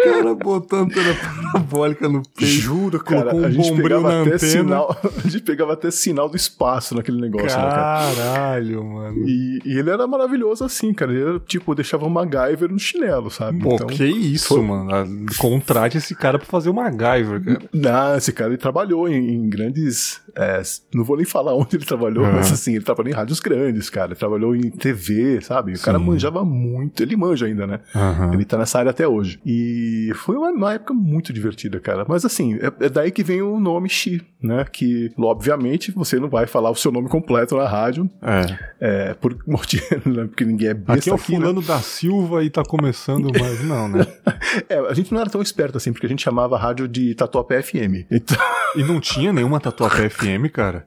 O cara botando antena parabólica no peito. Juro, cara. Um a gente pegava até sinal. A gente pegava até sinal do espaço naquele negócio, Caralho, né, Caralho, mano. E, e, ele era maravilhoso assim, cara. Ele era, tipo, deixava o MacGyver no chinelo, sabe? Pô, então, que isso, foi... mano. Contrate esse cara pra fazer o MacGyver, cara. Não, esse cara ele trabalhou em, em grandes. É, não vou nem falar onde ele trabalhou, uhum. mas assim, ele trabalhou em rádios grandes, cara. Ele trabalhou em TV, sabe? O Sim. cara manjava muito. Ele manja ainda, né? Uhum. Ele tá nessa área até hoje. E foi uma, uma época muito divertida, cara. Mas assim, é, é, daí que vem o nome Xi, né? Que, obviamente, você não vai falar o seu nome completo na rádio. É. é por motivo, né? Porque ninguém é besta aqui. é o aqui, né? fulano né? da Silva e tá começando, mas não, né? é, a gente não era tão esperto assim, porque a gente chamava a rádio de Tatuapé FM. Então... E não tinha nenhuma Tatuapé FM, cara?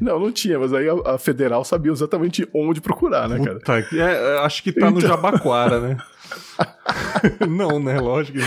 Não, não tinha, mas aí a, a, Federal sabia exatamente onde procurar, né, Puta, cara? É, acho que tá então... no Jabaquara, né? não, né? Lógico que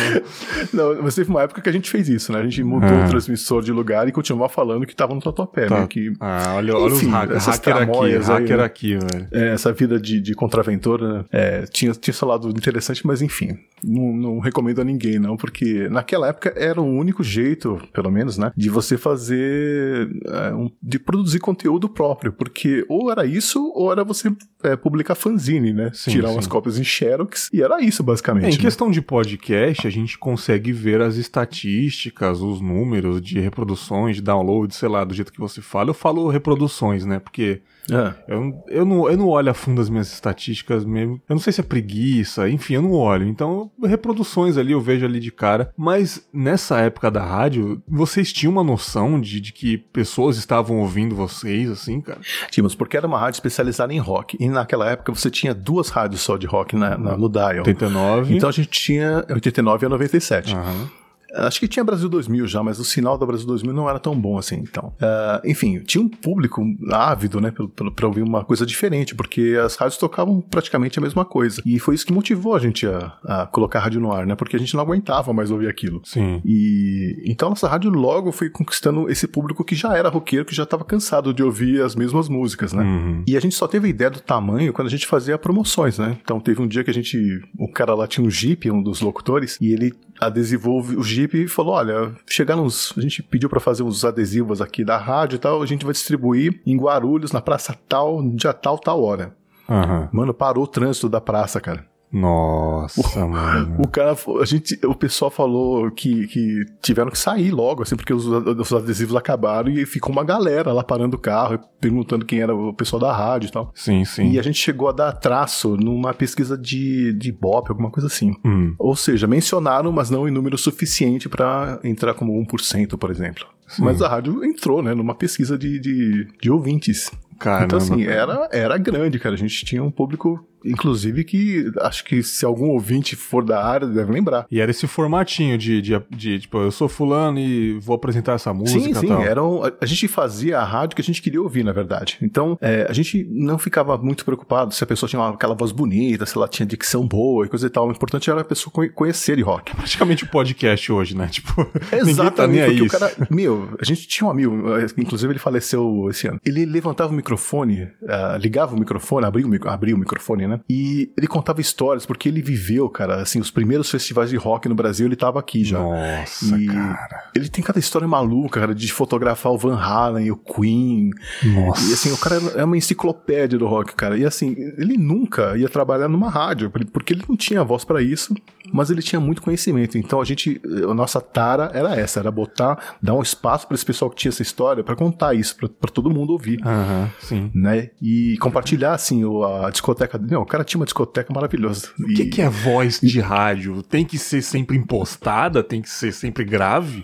não. Não, mas teve uma época que a gente fez isso, né? A gente mudou ah. o transmissor de lugar e continuava falando que tava no Tatuapé, tá. né? Que, ah, olha, olha Enfim, os hackers. Hacker aqui, aí, hacker aqui, velho. É, essa vida de, de contraventor, né? É, tinha, tinha esse lado interessante, mas enfim. Não, não, recomendo a ninguém, não, porque naquela época era o único jeito, pelo menos, né? De você fazer. É, um, de produzir conteúdo próprio. Porque ou era isso, ou era você é, publicar fanzine, né? Sim, Tirar sim. umas cópias em Xerox. E era isso, basicamente. É, em né? questão de podcast, a gente consegue ver as estatísticas, os números de reproduções, de download, sei lá, do jeito que você fala. Eu falo reproduções, né? Porque é. Eu, eu, não, eu não olho a fundo as minhas estatísticas mesmo. Eu não sei se é preguiça, enfim, eu não olho. Então, reproduções ali eu vejo ali de cara. Mas nessa época da rádio, vocês tinham uma noção de, de que pessoas estavam ouvindo vocês, assim, cara? Tínhamos, porque era uma rádio especializada em rock. E naquela época você tinha duas rádios só de rock na, na no Dial. 89. Então a gente tinha 89 a 97. Aham. Acho que tinha Brasil 2000 já, mas o sinal da Brasil 2000 não era tão bom assim, então. Uh, enfim, tinha um público ávido, né, pra, ouvir uma coisa diferente, porque as rádios tocavam praticamente a mesma coisa. E foi isso que motivou a gente a, a colocar a rádio no ar, né, porque a gente não aguentava mais ouvir aquilo. Sim. E então nossa rádio logo foi conquistando esse público que já era roqueiro, que já estava cansado de ouvir as mesmas músicas, né. Uhum. E a gente só teve a ideia do tamanho quando a gente fazia promoções, né. Então teve um dia que a gente, o cara lá tinha um Jeep, um dos locutores, e ele adesivou o Jeep e falou: olha, chegaram uns. A gente pediu para fazer uns adesivos aqui da rádio e tal, a gente vai distribuir em Guarulhos, na praça tal, dia tal, tal hora. Uhum. Mano, parou o trânsito da praça, cara. Nossa, o, mano. O cara, a gente, o pessoal falou que, que tiveram que sair logo, assim, porque os, os adesivos acabaram e ficou uma galera lá parando o carro, perguntando quem era o pessoal da rádio e tal. Sim, sim. E a gente chegou a dar traço numa pesquisa de, de Ibope, alguma coisa assim. Hum. Ou seja, mencionaram, mas não em número suficiente para entrar como 1%, por exemplo. Sim. Mas a rádio entrou, né, numa pesquisa de, de, de ouvintes. Caramba, então, assim, era, era grande, cara. A gente tinha um público, inclusive, que acho que se algum ouvinte for da área, deve lembrar. E era esse formatinho de, de, de, tipo, eu sou fulano e vou apresentar essa música Sim, sim. tal. Era um- a, a gente fazia a rádio que a gente queria ouvir, na verdade. Então, é, a gente não ficava muito preocupado se a pessoa tinha uma- aquela voz bonita, se ela tinha dicção boa e coisa e tal. O importante era a pessoa conhe- conhecer de rock. Praticamente o podcast hoje, né? Tipo, tá Exatamente, nem aí. cara, meu, a gente tinha um amigo, inclusive ele faleceu esse ano. Ele levantava o microfone, ah, ligava o microfone, abria o, abria o microfone, né? E ele contava histórias, porque ele viveu, cara, assim, os primeiros festivais de rock no Brasil, ele tava aqui já. Nossa, E cara. ele tem cada história maluca, cara, de fotografar o Van Halen, o Queen. Nossa. E assim, o cara é uma enciclopédia do rock, cara. E assim, ele nunca ia trabalhar numa rádio, porque ele não tinha voz pra isso, mas ele tinha muito conhecimento. Então a gente, a nossa tara era essa, era botar, dar um espaço pra esse pessoal que tinha essa história pra contar isso pra pra todo mundo ouvir. Aham, sim. Né? E compartilhar, assim, a discoteca. Não, o cara tinha uma discoteca maravilhosa. O que, que é voz de rádio? Tem que ser sempre impostada? Tem que ser sempre grave?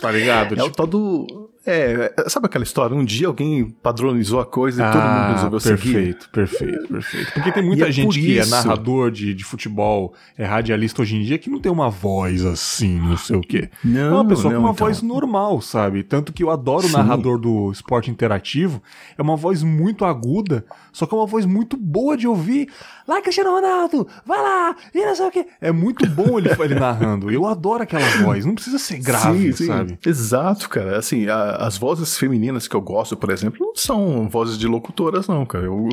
Tá ligado? É o Tipo, tal do. É, sabe aquela história? Um dia alguém padronizou a coisa e todo mundo resolveu seguir. Ah, perfeito, perfeito, perfeito. Porque tem muita E é gente que é isso- narrador de, de futebol, é radialista hoje em dia, que não tem uma voz assim, não sei o quê. Não, é uma pessoa não, com uma então. voz normal, sabe? Tanto que eu adoro o Sim. narrador do esporte interativo. É uma voz muito aguda, só que é uma voz muito boa de ouvir. Lá, Cristiano Ronaldo, vai lá, e não sei o quê. É muito bom ele, ele narrando. Eu adoro aquela voz. Não precisa ser grave, Sim, sim. sabe? Exato, cara. Assim, a- as vozes femininas que eu gosto, por exemplo, não são vozes de locutoras, não, cara. Eu,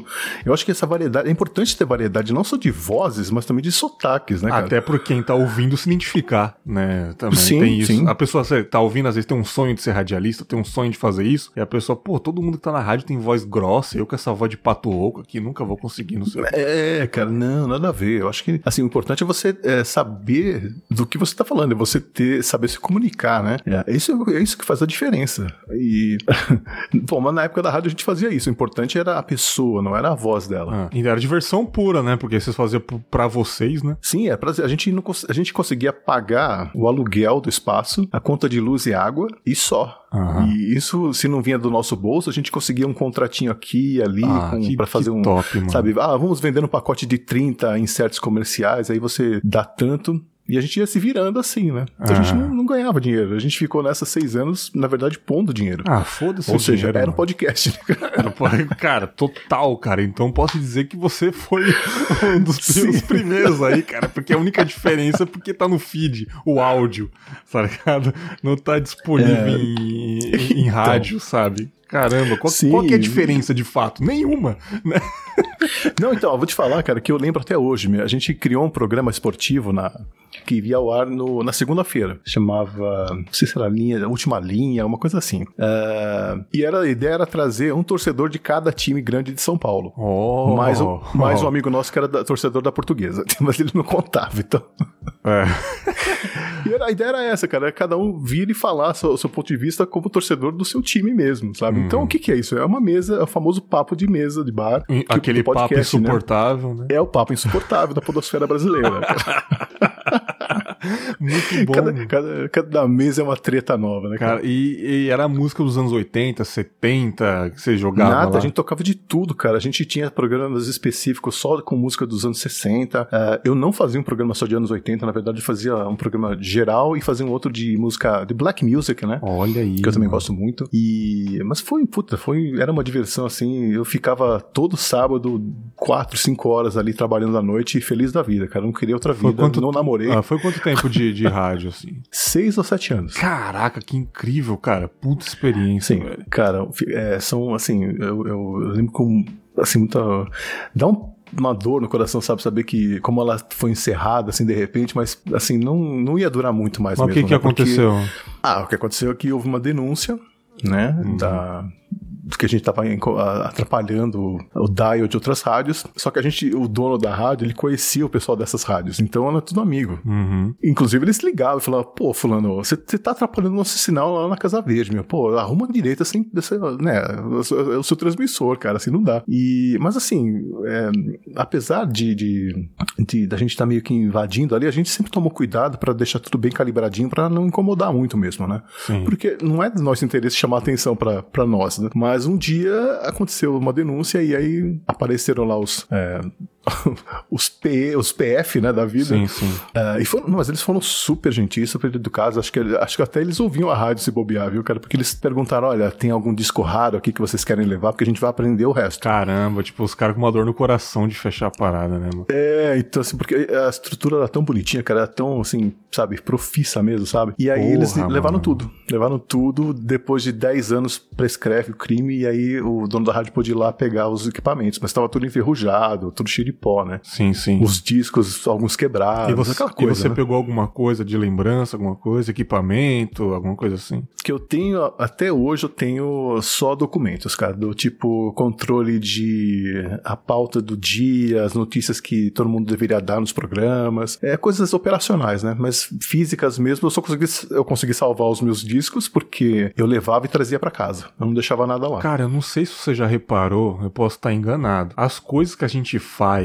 eu acho que essa variedade. É importante ter variedade não só de vozes, mas também de sotaques, né, cara? Até por quem tá ouvindo se identificar, né? Também Sim, tem isso. sim. A pessoa tá ouvindo, às vezes tem um sonho de ser radialista, tem um sonho de fazer isso, e a pessoa, pô, todo mundo que tá na rádio tem voz grossa, eu com essa voz de pato louco aqui nunca vou conseguir, não sei. quê. É, cara, não, nada a ver. Eu acho que, assim, o importante é você é, saber do que você tá falando, é você ter, saber se comunicar, né? É, isso, é isso que faz a diferença. E, bom, mas na época da rádio a gente fazia isso. O importante era a pessoa, não era a voz dela. Ah, e era diversão pura, né? Porque vocês faziam pra vocês, né? Sim, é prazer. A gente, não, a gente conseguia pagar o aluguel do espaço, a conta de luz e água e só. Aham. E isso, se não vinha do nosso bolso, a gente conseguia um contratinho aqui e ali Ah, com, que- pra fazer um. top, mano. Sabe, ah, vamos vender um pacote de 30 insertos comerciais, aí você dá tanto. E a gente ia se virando assim, né? Então a gente Ah. não, não ganhava dinheiro. A gente ficou nessas seis anos, na verdade, pondo dinheiro. Ah, foda-se Ou seja, dinheiro, era um mano. podcast. né? Era, pô, Cara, total, cara. Então posso dizer que você foi um dos Sim. primeiros aí, cara. Porque a única diferença é porque tá no feed, o áudio, tá ligado? Não tá disponível É. em, em- em rádio, sabe? Caramba, qual, qual que é a diferença de fato? Nenhuma, né? Não, então, eu vou te falar, cara, que eu lembro até hoje. A gente criou um programa esportivo na, que iria ao ar no, na segunda-feira. Chamava, não sei se era linha, última linha, uma coisa assim. Ah, e era, a ideia era trazer um torcedor de cada time grande de São Paulo. Oh, mais, um, mais um oh. amigo nosso que era da- torcedor da portuguesa, mas ele não contava, então. É. E era- a ideia era essa, cara, era cada um vir e falar seu, seu ponto de vista como torcedor do seu time mesmo, sabe? Então, o que, que é isso? É uma mesa, é o famoso papo de mesa de bar. que- Aquele do papo podcast, né? insuportável, né? É o papo insuportável da podosfera brasileira. Muito bom. cada, cada, cada mês é uma treta nova, né? Cara? Cara, e, e era a música dos anos 80, 70, que você jogava Nada, lá. a gente tocava de tudo, cara. A gente tinha programas específicos só com música dos anos 60. Eh, eu não fazia um programa só de anos 80, na verdade, eu fazia um programa geral e fazia um outro de música de black music, né? Olha aí. que eu também mano. gosto muito. E mas foi, puta, foi, era uma diversão assim. Eu ficava todo sábado, quatro, cinco horas ali trabalhando à noite e feliz da vida, cara. Eu não queria outra Foi vida, quanto- não namorei. Ah, foi quanto tempo de, de rádio, assim? Seis ou sete anos. Caraca, que incrível, cara. Puta experiência, Sim, velho. cara, é, são assim, eu, eu, eu lembro com assim, muita. Dá um- uma dor no coração, sabe? Saber que como ela foi encerrada, assim, de repente, mas assim, não, não ia durar muito mais Mas o que, que né? Porque- aconteceu? Ah, o que aconteceu é que houve uma denúncia, né, Uhum. da, que a gente tava atrapalhando o dial de outras rádios. Só que a gente, o dono da rádio, ele conhecia o pessoal dessas rádios. Então era tudo amigo. Uhum. Inclusive eles ligavam e falavam, pô, fulano, você tá atrapalhando nosso sinal lá na Casa Verde, meu. Pô, arruma direita sem, né, é o seu transmissor, cara, assim não dá. E, mas assim, é, apesar de, de, de, da gente estar tá meio que invadindo ali, a gente sempre tomou cuidado para deixar tudo bem calibradinho para não incomodar muito mesmo, né? Sim. Porque não é do nosso interesse chamar atenção para nós, né? Mas um dia aconteceu uma denúncia e aí apareceram lá os, é, os, P, os PF, né, da vida. Sim, sim. Uh, e foram, mas eles foram super gentis, super educados. Acho que, acho que até eles ouviam a rádio se bobear, viu, cara? Porque eles perguntaram: olha, tem algum disco raro aqui que vocês querem levar? Porque a gente vai aprender o resto. Caramba, tipo, os caras com uma dor no coração de fechar a parada, né, mano? É, então, assim, porque a estrutura era tão bonitinha, cara, era tão, assim, sabe, profissa mesmo, sabe? E aí Porra, eles levaram mano. tudo. Levaram tudo. Depois de 10 anos, prescreve o crime. E aí o dono da rádio pôde ir lá pegar os equipamentos. Mas tava tudo enferrujado, tudo cheio de pó, né? Sim, sim. Os discos, alguns quebrados, e você, aquela coisa. E você né? pegou alguma coisa de lembrança, alguma coisa, equipamento, alguma coisa assim? Que eu tenho, até hoje eu tenho só documentos, cara, do tipo controle de a pauta do dia, as notícias que todo mundo deveria dar nos programas, é coisas operacionais, né? Mas físicas mesmo, eu só consegui, eu consegui salvar os meus discos porque eu levava e trazia para casa. Eu não deixava nada lá. Cara, eu não sei se você já reparou, eu posso estar enganado. As coisas que a gente faz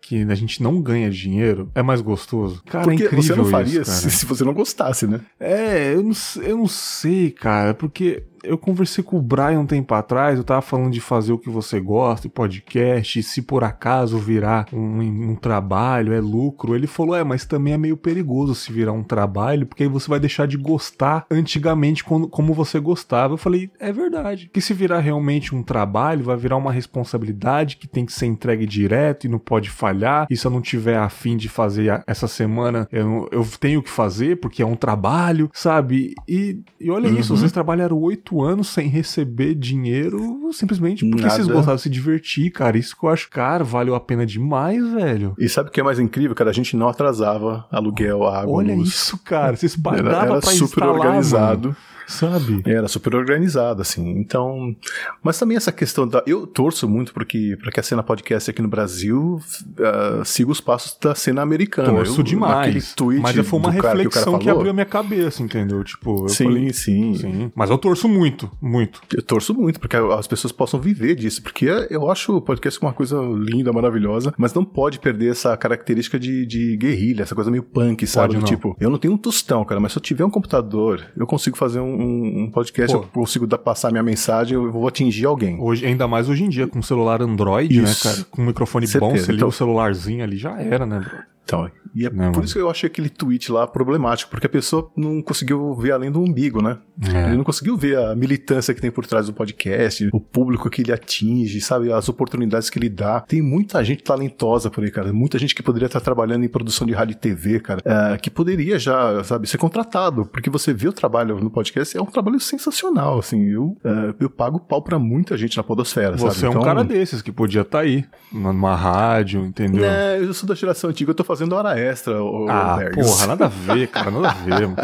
que a gente não ganha dinheiro, é mais gostoso. Cara, porque é incrível você não faria isso, se, se, você não gostasse, né? É, eu não, eu não sei, cara, porque eu conversei com o Brian um tempo atrás, eu tava falando de fazer o que você gosta, podcast, e se por acaso virar um, um, trabalho, é lucro. Ele falou, é, mas também é meio perigoso se virar um trabalho, porque aí você vai deixar de gostar antigamente quando, como você gostava. Eu falei, é verdade. Que se virar realmente um trabalho, vai virar uma responsabilidade que tem que ser entregue direto e não pode falhar. E se eu não tiver afim de fazer essa semana, eu, eu tenho que fazer, porque é um trabalho, sabe? E, e olha uhum. isso, vocês trabalharam oito anos sem receber dinheiro simplesmente porque Nada. vocês gostavam de se divertir, cara. Isso que eu acho, cara, valeu a pena demais, velho. E sabe o que é mais incrível, cara? A gente não atrasava aluguel, água, Olha luz. isso, cara. Vocês pagavam era, era pra super instalar, organizado. Mano sabe? Era super organizado, assim. Então. Mas também essa questão da. Eu torço muito porque, para que a cena podcast aqui no Brasil uh, siga os passos da cena americana. Torço eu, demais. Tweet mas foi uma reflexão que, que, abriu a minha cabeça, entendeu? Tipo, sim, falei, sim. Sim. Mas eu torço muito, muito. Eu torço muito, porque as pessoas possam viver disso. Porque eu acho o podcast uma coisa linda, maravilhosa, mas não pode perder essa característica de, de guerrilha, essa coisa meio punk, sabe? Tipo, eu não tenho um tostão, cara, mas se eu tiver um computador, eu consigo fazer um, um podcast podcast, Pô. eu consigo dar, passar minha mensagem, eu vou atingir alguém. Hoje, ainda mais hoje em dia, com celular Android, Isso. né, cara? Com um microfone Certeza. bom, você liga então, o celularzinho ali, já era, né, bro? Então, e é Não, por mano. isso que eu achei aquele tweet lá problemático, porque a pessoa não conseguiu ver além do umbigo, né? É. Ele não conseguiu ver a militância que tem por trás do podcast, o público que ele atinge, sabe? As oportunidades que ele dá. Tem muita gente talentosa por aí, cara. Muita gente que poderia estar trabalhando em produção de rádio e TV, cara. é, que poderia já, sabe, ser contratado, porque você vê o trabalho no podcast, é um trabalho sensacional, assim. Eu, é, eu pago pau pra muita gente na podosfera, Você sabe? é um cara desses que podia estar aí, numa rádio, entendeu? É, eu sou da geração antiga, eu tô fazendo hora extra, ô, Ah, Bergs. porra, nada a ver, cara, nada a ver. mano.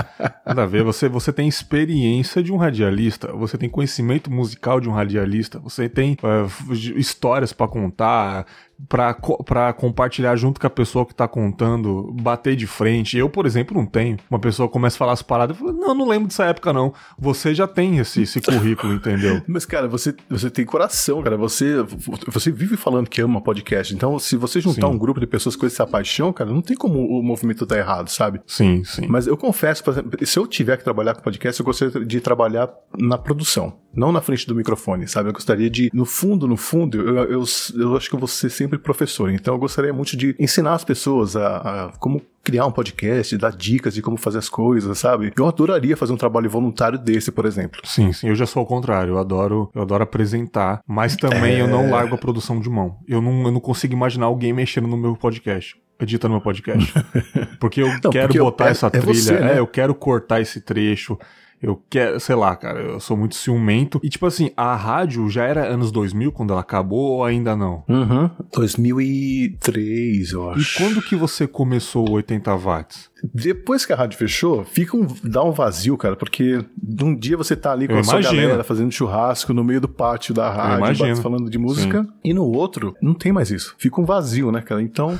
Nada a ver. Você, você tem experiência de um radialista, você tem conhecimento musical de um radialista, você tem eh, histórias pra contar, pra compartilhar junto com a pessoa que tá contando, bater de frente. Eu, por exemplo, não tenho. Uma pessoa começa a falar as paradas, eu falo, não, não lembro dessa época, não. Você já tem esse, esse currículo, entendeu? Mas, cara, você, você tem coração, cara. Você, você vive falando que ama podcast. Então, se você juntar Sim. um grupo de pessoas com essa paixão, cara, não tem como o movimento dar errado, sabe? Sim, sim. Mas eu confesso, por exemplo, se eu tiver que trabalhar com podcast, eu gostaria de trabalhar na produção, não na frente do microfone, sabe? Eu gostaria de, no fundo, no fundo, eu, eu, eu acho que vou ser sempre professor. Então, eu gostaria muito de ensinar as pessoas a, a como criar um podcast, dar dicas de como fazer as coisas, sabe? Eu adoraria fazer um trabalho voluntário desse, por exemplo. Sim, sim, eu já sou ao contrário. Eu adoro, eu adoro apresentar, mas também eu É. não largo a produção de mão. Eu não, eu não consigo imaginar alguém mexendo no meu podcast. Editando meu podcast. Porque eu Não, quero porque eu- botar é- essa é trilha. você, né? É, eu quero cortar esse trecho. Eu quero, sei lá, cara, eu sou muito ciumento. E tipo assim, a rádio já era anos 2000 quando ela acabou ou ainda não? Uhum. 2003, eu E acho. quando que você começou o 80 watts? Depois que a rádio fechou, fica um, dá um vazio, cara, porque um dia você tá ali com Eu a sua imagino. galera fazendo churrasco no meio do pátio da rádio, falando de música, e no outro não tem mais isso. Fica um vazio, né, cara? Então,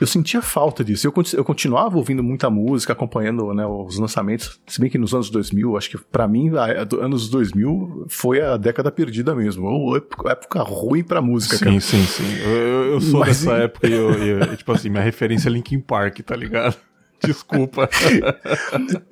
eu sentia falta disso. Eu, eu continuava ouvindo muita música, acompanhando né, os lançamentos, se bem que nos anos 2000, acho que pra mim, anos 2000 foi a década perdida mesmo. Ou época, época ruim pra música, cara. Sim, sim, sim. Eu, eu- sou Mas dessa época e eu, eu- tipo assim, minha referência é Linkin Park, tá ligado? Desculpa.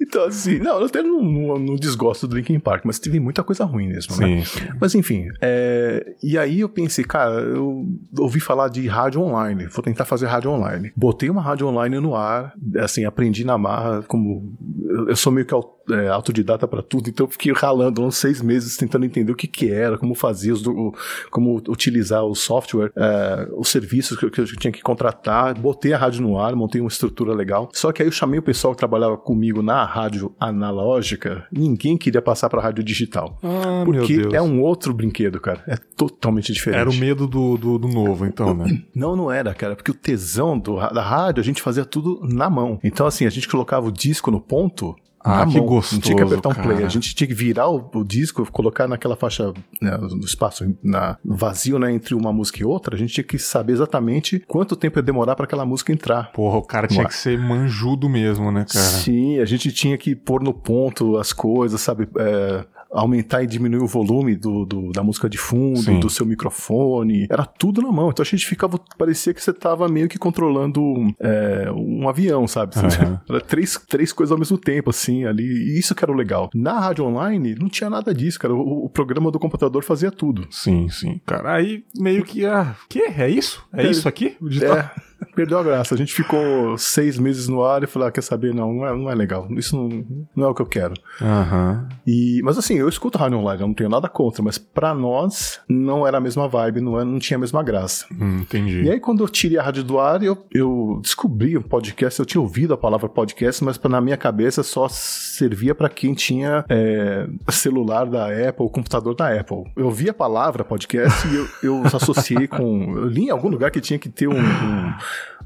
Então, assim, não, eu até não, não, não desgosto do Linkin Park, mas teve muita coisa ruim mesmo, né? sim. Mas enfim, é, e aí eu pensei, cara, eu ouvi falar de rádio online, vou tentar fazer rádio online. Botei uma rádio online no ar, assim, aprendi na marra, como eu, eu sou meio que é, autodidata pra tudo, então eu fiquei ralando uns seis meses tentando entender o que que era, como fazia, o- como utilizar o software, é, os serviços que, eu- que eu tinha que contratar, botei a rádio no ar, montei uma estrutura legal. Só que aí eu chamei o pessoal que trabalhava comigo na rádio analógica, ninguém queria passar pra rádio digital. Ah, Porque é um outro brinquedo, cara. É totalmente diferente. Era o medo do, do, do novo, então, né? Não, não era, cara. Porque o tesão do, da rádio, a gente fazia tudo na mão. Então, assim, a gente colocava o disco no ponto. Ah, que gostoso, Não tinha que apertar um play. cara. A gente tinha que virar o, o disco, colocar naquela faixa, né, no espaço na, no vazio, né, entre uma música e outra. A gente tinha que saber exatamente quanto tempo ia demorar para aquela música entrar. Porra, o cara tinha que ser manjudo mesmo, né, cara? Sim, a gente tinha que pôr no ponto as coisas, sabe? É, aumentar e diminuir o volume do, do- da música de fundo, Sim. do seu microfone. Era tudo na mão. Então a gente ficava. Parecia que você tava meio que controlando é, um avião, sabe? Aham. Era três, três coisas ao mesmo tempo, assim, ali. E isso que era o legal. Na rádio online, não tinha nada disso, cara. O, o programa do computador fazia tudo. Sim, sim. Cara, aí meio que. Ah, que? É isso? É, É. isso aqui? O digital? É, perdeu a graça. A gente ficou seis meses no ar e falou: ah, quer saber? Não, não é, não é legal. Isso não, não é o que eu quero. Aham. E, mas assim, eu escuto rádio online, eu não tenho nada contra, mas pra nós não era a mesma vibe, não, é- não tinha a mesma graça. Hum, entendi. E aí, quando eu tirei a rádio do ar, eu, eu descobri o podcast, eu tinha ouvido a palavra podcast, mas pra- na minha cabeça só servia pra quem tinha é, celular da Apple, computador da Apple. Eu vi a palavra podcast e eu, eu associei com. Eu li em algum lugar que tinha que ter um. um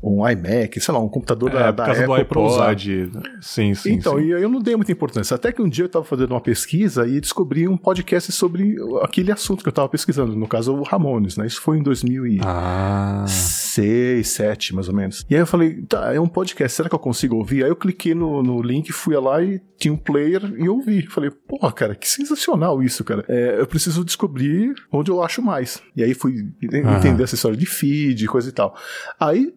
um iMac, sei lá, um computador da, é, da do Apple usar. iPod. Sim, sim. Então, sim. e aí eu não dei muita importância. Até que um dia eu tava fazendo uma pesquisa e descobri um podcast sobre aquele assunto que eu tava pesquisando, no caso o Ramones, né? Isso foi em 2006, Ah. 2007, mais ou menos. E aí eu falei, tá, é um podcast, será que eu consigo ouvir? Aí eu cliquei no, no link, fui lá e tinha um player e ouvi. Falei, porra, cara, que sensacional isso, cara. É, eu preciso descobrir onde eu acho mais. E aí fui entender essa história de feed, coisa e tal. Aí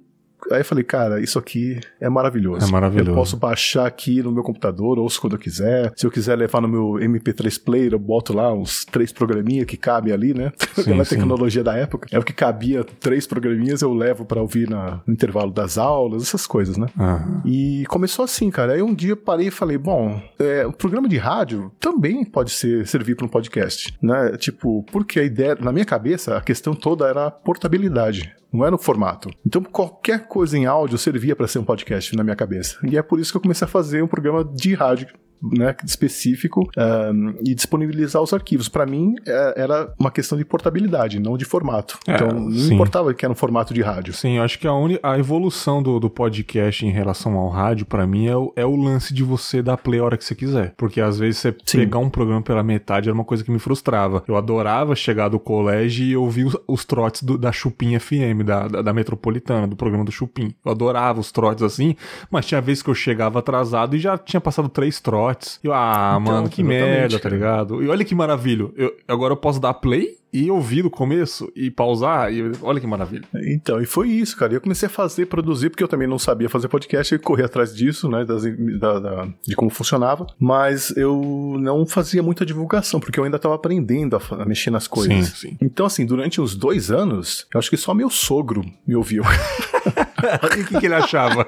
Aí eu falei, cara, isso aqui é maravilhoso. É maravilhoso. Eu posso baixar aqui no meu computador, ouço quando eu quiser. Se eu quiser levar no meu MP3 player, eu boto lá uns três programinhas que cabem ali, né? Sim, Aquela sim. tecnologia da época. É o que cabia três programinhas, eu levo pra ouvir na- no intervalo das aulas, essas coisas, né? Aham. E começou assim, cara. Aí um dia eu parei e falei, bom, é, o programa de rádio também pode ser servir para um podcast, né? Tipo, porque a ideia, na minha cabeça, a questão toda era a portabilidade. Não era o formato. Então, qualquer coisa em áudio servia para ser um podcast na minha cabeça. E é por isso que eu comecei a fazer um programa de rádio né, específico um, e disponibilizar os arquivos. Para mim, é, era uma questão de portabilidade, não de formato. É, então, não sim. importava que era um formato de rádio. Sim, eu acho que a, uni- a evolução do, do podcast em relação ao rádio, pra mim, é o, é o lance de você dar play a hora que você quiser. Porque às vezes você Sim. pegar um programa pela metade era uma coisa que me frustrava. Eu adorava chegar do colégio e ouvir os, os trotes do- da Chupim FM, da, da, da Metropolitana, do programa do Chupim. Eu adorava os trotes assim, mas tinha vezes que eu chegava atrasado e já tinha passado três trotes. E eu, ah, Então, mano, que merda, tá cara. ligado? E olha que maravilha. Eu, agora eu posso dar play e ouvir do começo e pausar. E olha que maravilha. Então, e foi isso, cara. Eu comecei a fazer, produzir, porque eu também não sabia fazer podcast e corri atrás disso, né, das- da- da- de como funcionava. Mas eu não fazia muita divulgação, porque eu ainda estava aprendendo a, a mexer nas coisas. Sim, sim. Então, assim, durante uns dois anos, eu acho que só meu sogro me ouviu. o que, que ele achava?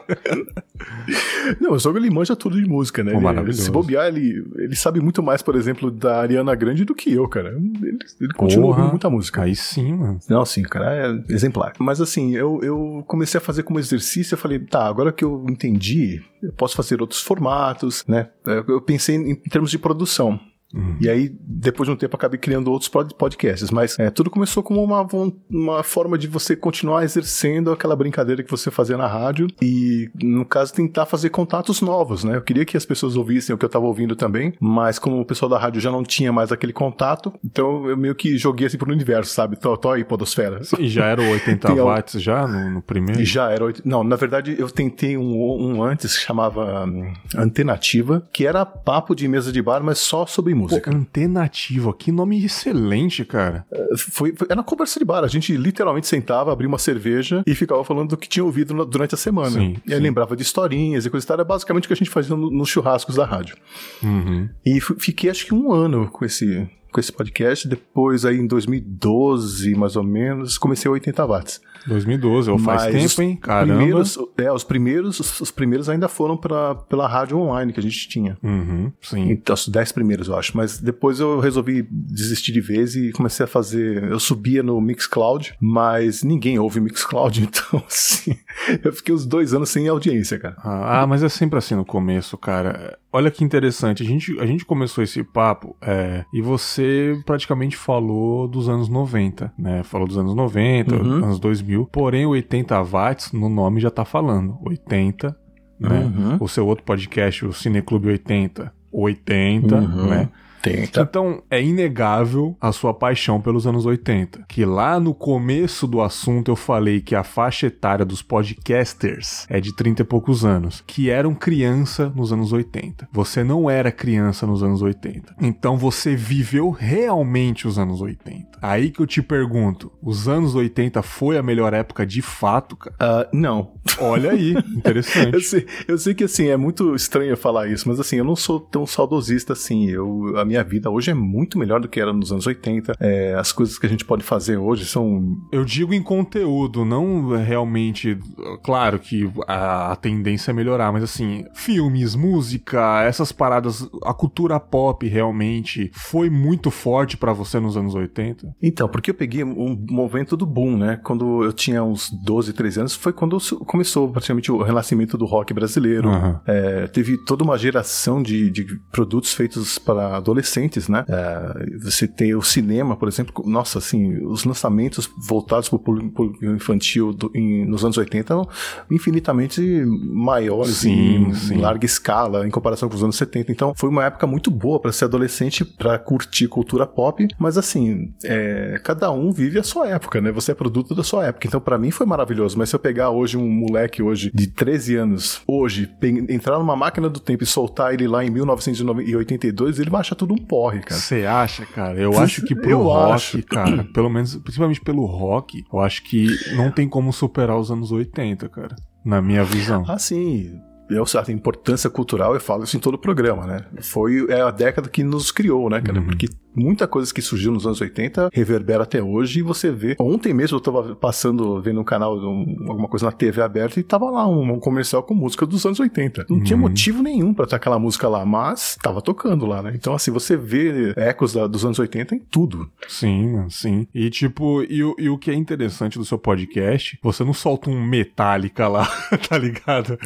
não, o sogro ele manja tudo de música, né? Pô, Ele- maravilhoso. se bobear, ele, ele sabe muito mais, por exemplo, da Ariana Grande do que eu, cara. Ele, ele continua ouvindo muita música. Aí sim, mano. Não, sim, cara, é exemplar. Mas assim, eu, eu comecei a fazer como exercício, eu falei, tá, agora que eu entendi, eu posso fazer outros formatos, né? Eu pensei em, em termos de produção. Uhum. E aí, depois de um tempo, acabei criando outros podcasts. Mas é, tudo começou como uma, uma forma de você continuar exercendo aquela brincadeira que você fazia na rádio e, no caso, tentar fazer contatos novos, né? Eu queria que as pessoas ouvissem o que eu estava ouvindo também, mas como o pessoal da rádio já não tinha mais aquele contato, então eu meio que joguei assim pro universo, sabe? Tô, tô aí, podosfera. E já era 80 watts já no, no primeiro? Já era. Não, na verdade, eu tentei um, um antes que chamava um, Antenativa, que era papo de mesa de bar, mas só sobre música. Pô, Antenativa, que nome excelente, cara. É, foi, foi, era uma conversa de bar. A gente literalmente sentava, abria uma cerveja e ficava falando do que tinha ouvido durante a semana. Sim, e aí sim. lembrava de historinhas e coisa e tal. Era basicamente o que a gente fazia no, nos churrascos da rádio. Uhum. E fiquei acho que um ano com esse com esse podcast. Depois, aí em 2012, mais ou menos, comecei a 80 watts. 2012, ó, faz tempo, hein? Caramba. Primeiros, é, os primeiros, os primeiros ainda foram pra, pela rádio online que a gente tinha. Uhum, sim. Então, os 10 primeiros, eu acho. Mas depois eu resolvi desistir de vez e comecei a fazer. Eu subia no Mixcloud, mas ninguém ouve Mixcloud, então, assim, eu fiquei uns dois anos sem audiência, cara. Ah, mas é sempre assim no começo, cara. Olha que interessante, a gente, a gente começou esse papo é, e você praticamente falou dos anos 90, né? Falou dos anos 90, uhum. anos 2000, porém 80 watts no nome já tá falando, 80, né? Uhum. O seu outro podcast, o Cineclube 80, 80, uhum. né? 80. Então, é inegável a sua paixão pelos anos 80. Que lá no começo do assunto eu falei que a faixa etária dos podcasters é de 30 e poucos anos, que eram criança nos anos 80. Você não era criança nos anos 80. Então você viveu realmente os anos 80. Aí que eu te pergunto, os anos 80 foi a melhor época de fato, cara? Uh, não. Olha aí, interessante. eu, sei, eu sei que assim, é muito estranho falar isso, mas assim, eu não sou tão saudosista assim. Eu, a minha vida hoje é muito melhor do que era nos anos 80. É, as coisas que a gente pode fazer hoje são. Eu digo em conteúdo, não realmente. Claro que a, a tendência é melhorar, mas assim, filmes, música, essas paradas, a cultura pop realmente foi muito forte para você nos anos 80? Então, porque eu peguei um momento do boom, né? Quando eu tinha uns 12, 13 anos, foi quando começou praticamente o renascimento do rock brasileiro. Uhum. É, teve toda uma geração de, de produtos feitos para adolescentes, né? É, você tem o cinema, por exemplo, nossa, assim, os lançamentos voltados para o público infantil do, em, nos anos 80 eram infinitamente maiores sim, em, sim. larga escala em comparação com os anos 70. Então, foi uma época muito boa para ser adolescente, para curtir cultura pop, mas assim, é, cada um vive a sua época, né? Você é produto da sua época. Então, para mim foi maravilhoso, mas se eu pegar hoje um moleque hoje de 13 anos, hoje, entrar numa máquina do tempo e soltar ele lá em 1982, ele vai achar tudo um porre, cara. Você acha, cara? Eu acho que pro rock, acho. cara, pelo menos, principalmente pelo rock, eu acho que não tem como superar os anos 80, cara. Na minha visão. Ah, sim eu, a importância cultural, eu falo isso em todo o programa, né? Foi é a década que nos criou, né, cara? Uhum. Porque muita coisa que surgiu nos anos 80 reverbera até hoje e você vê. Ontem mesmo eu tava passando, vendo um canal, um, alguma coisa na TV aberta e tava lá um, um comercial com música dos anos 80. Não uhum. tinha motivo nenhum para ter aquela música lá, mas tava tocando lá, né? Então, assim, você vê ecos da, dos anos 80 em tudo. Sim, sim. E tipo, e, e o que é interessante do seu podcast, você não solta um Metallica lá, tá ligado?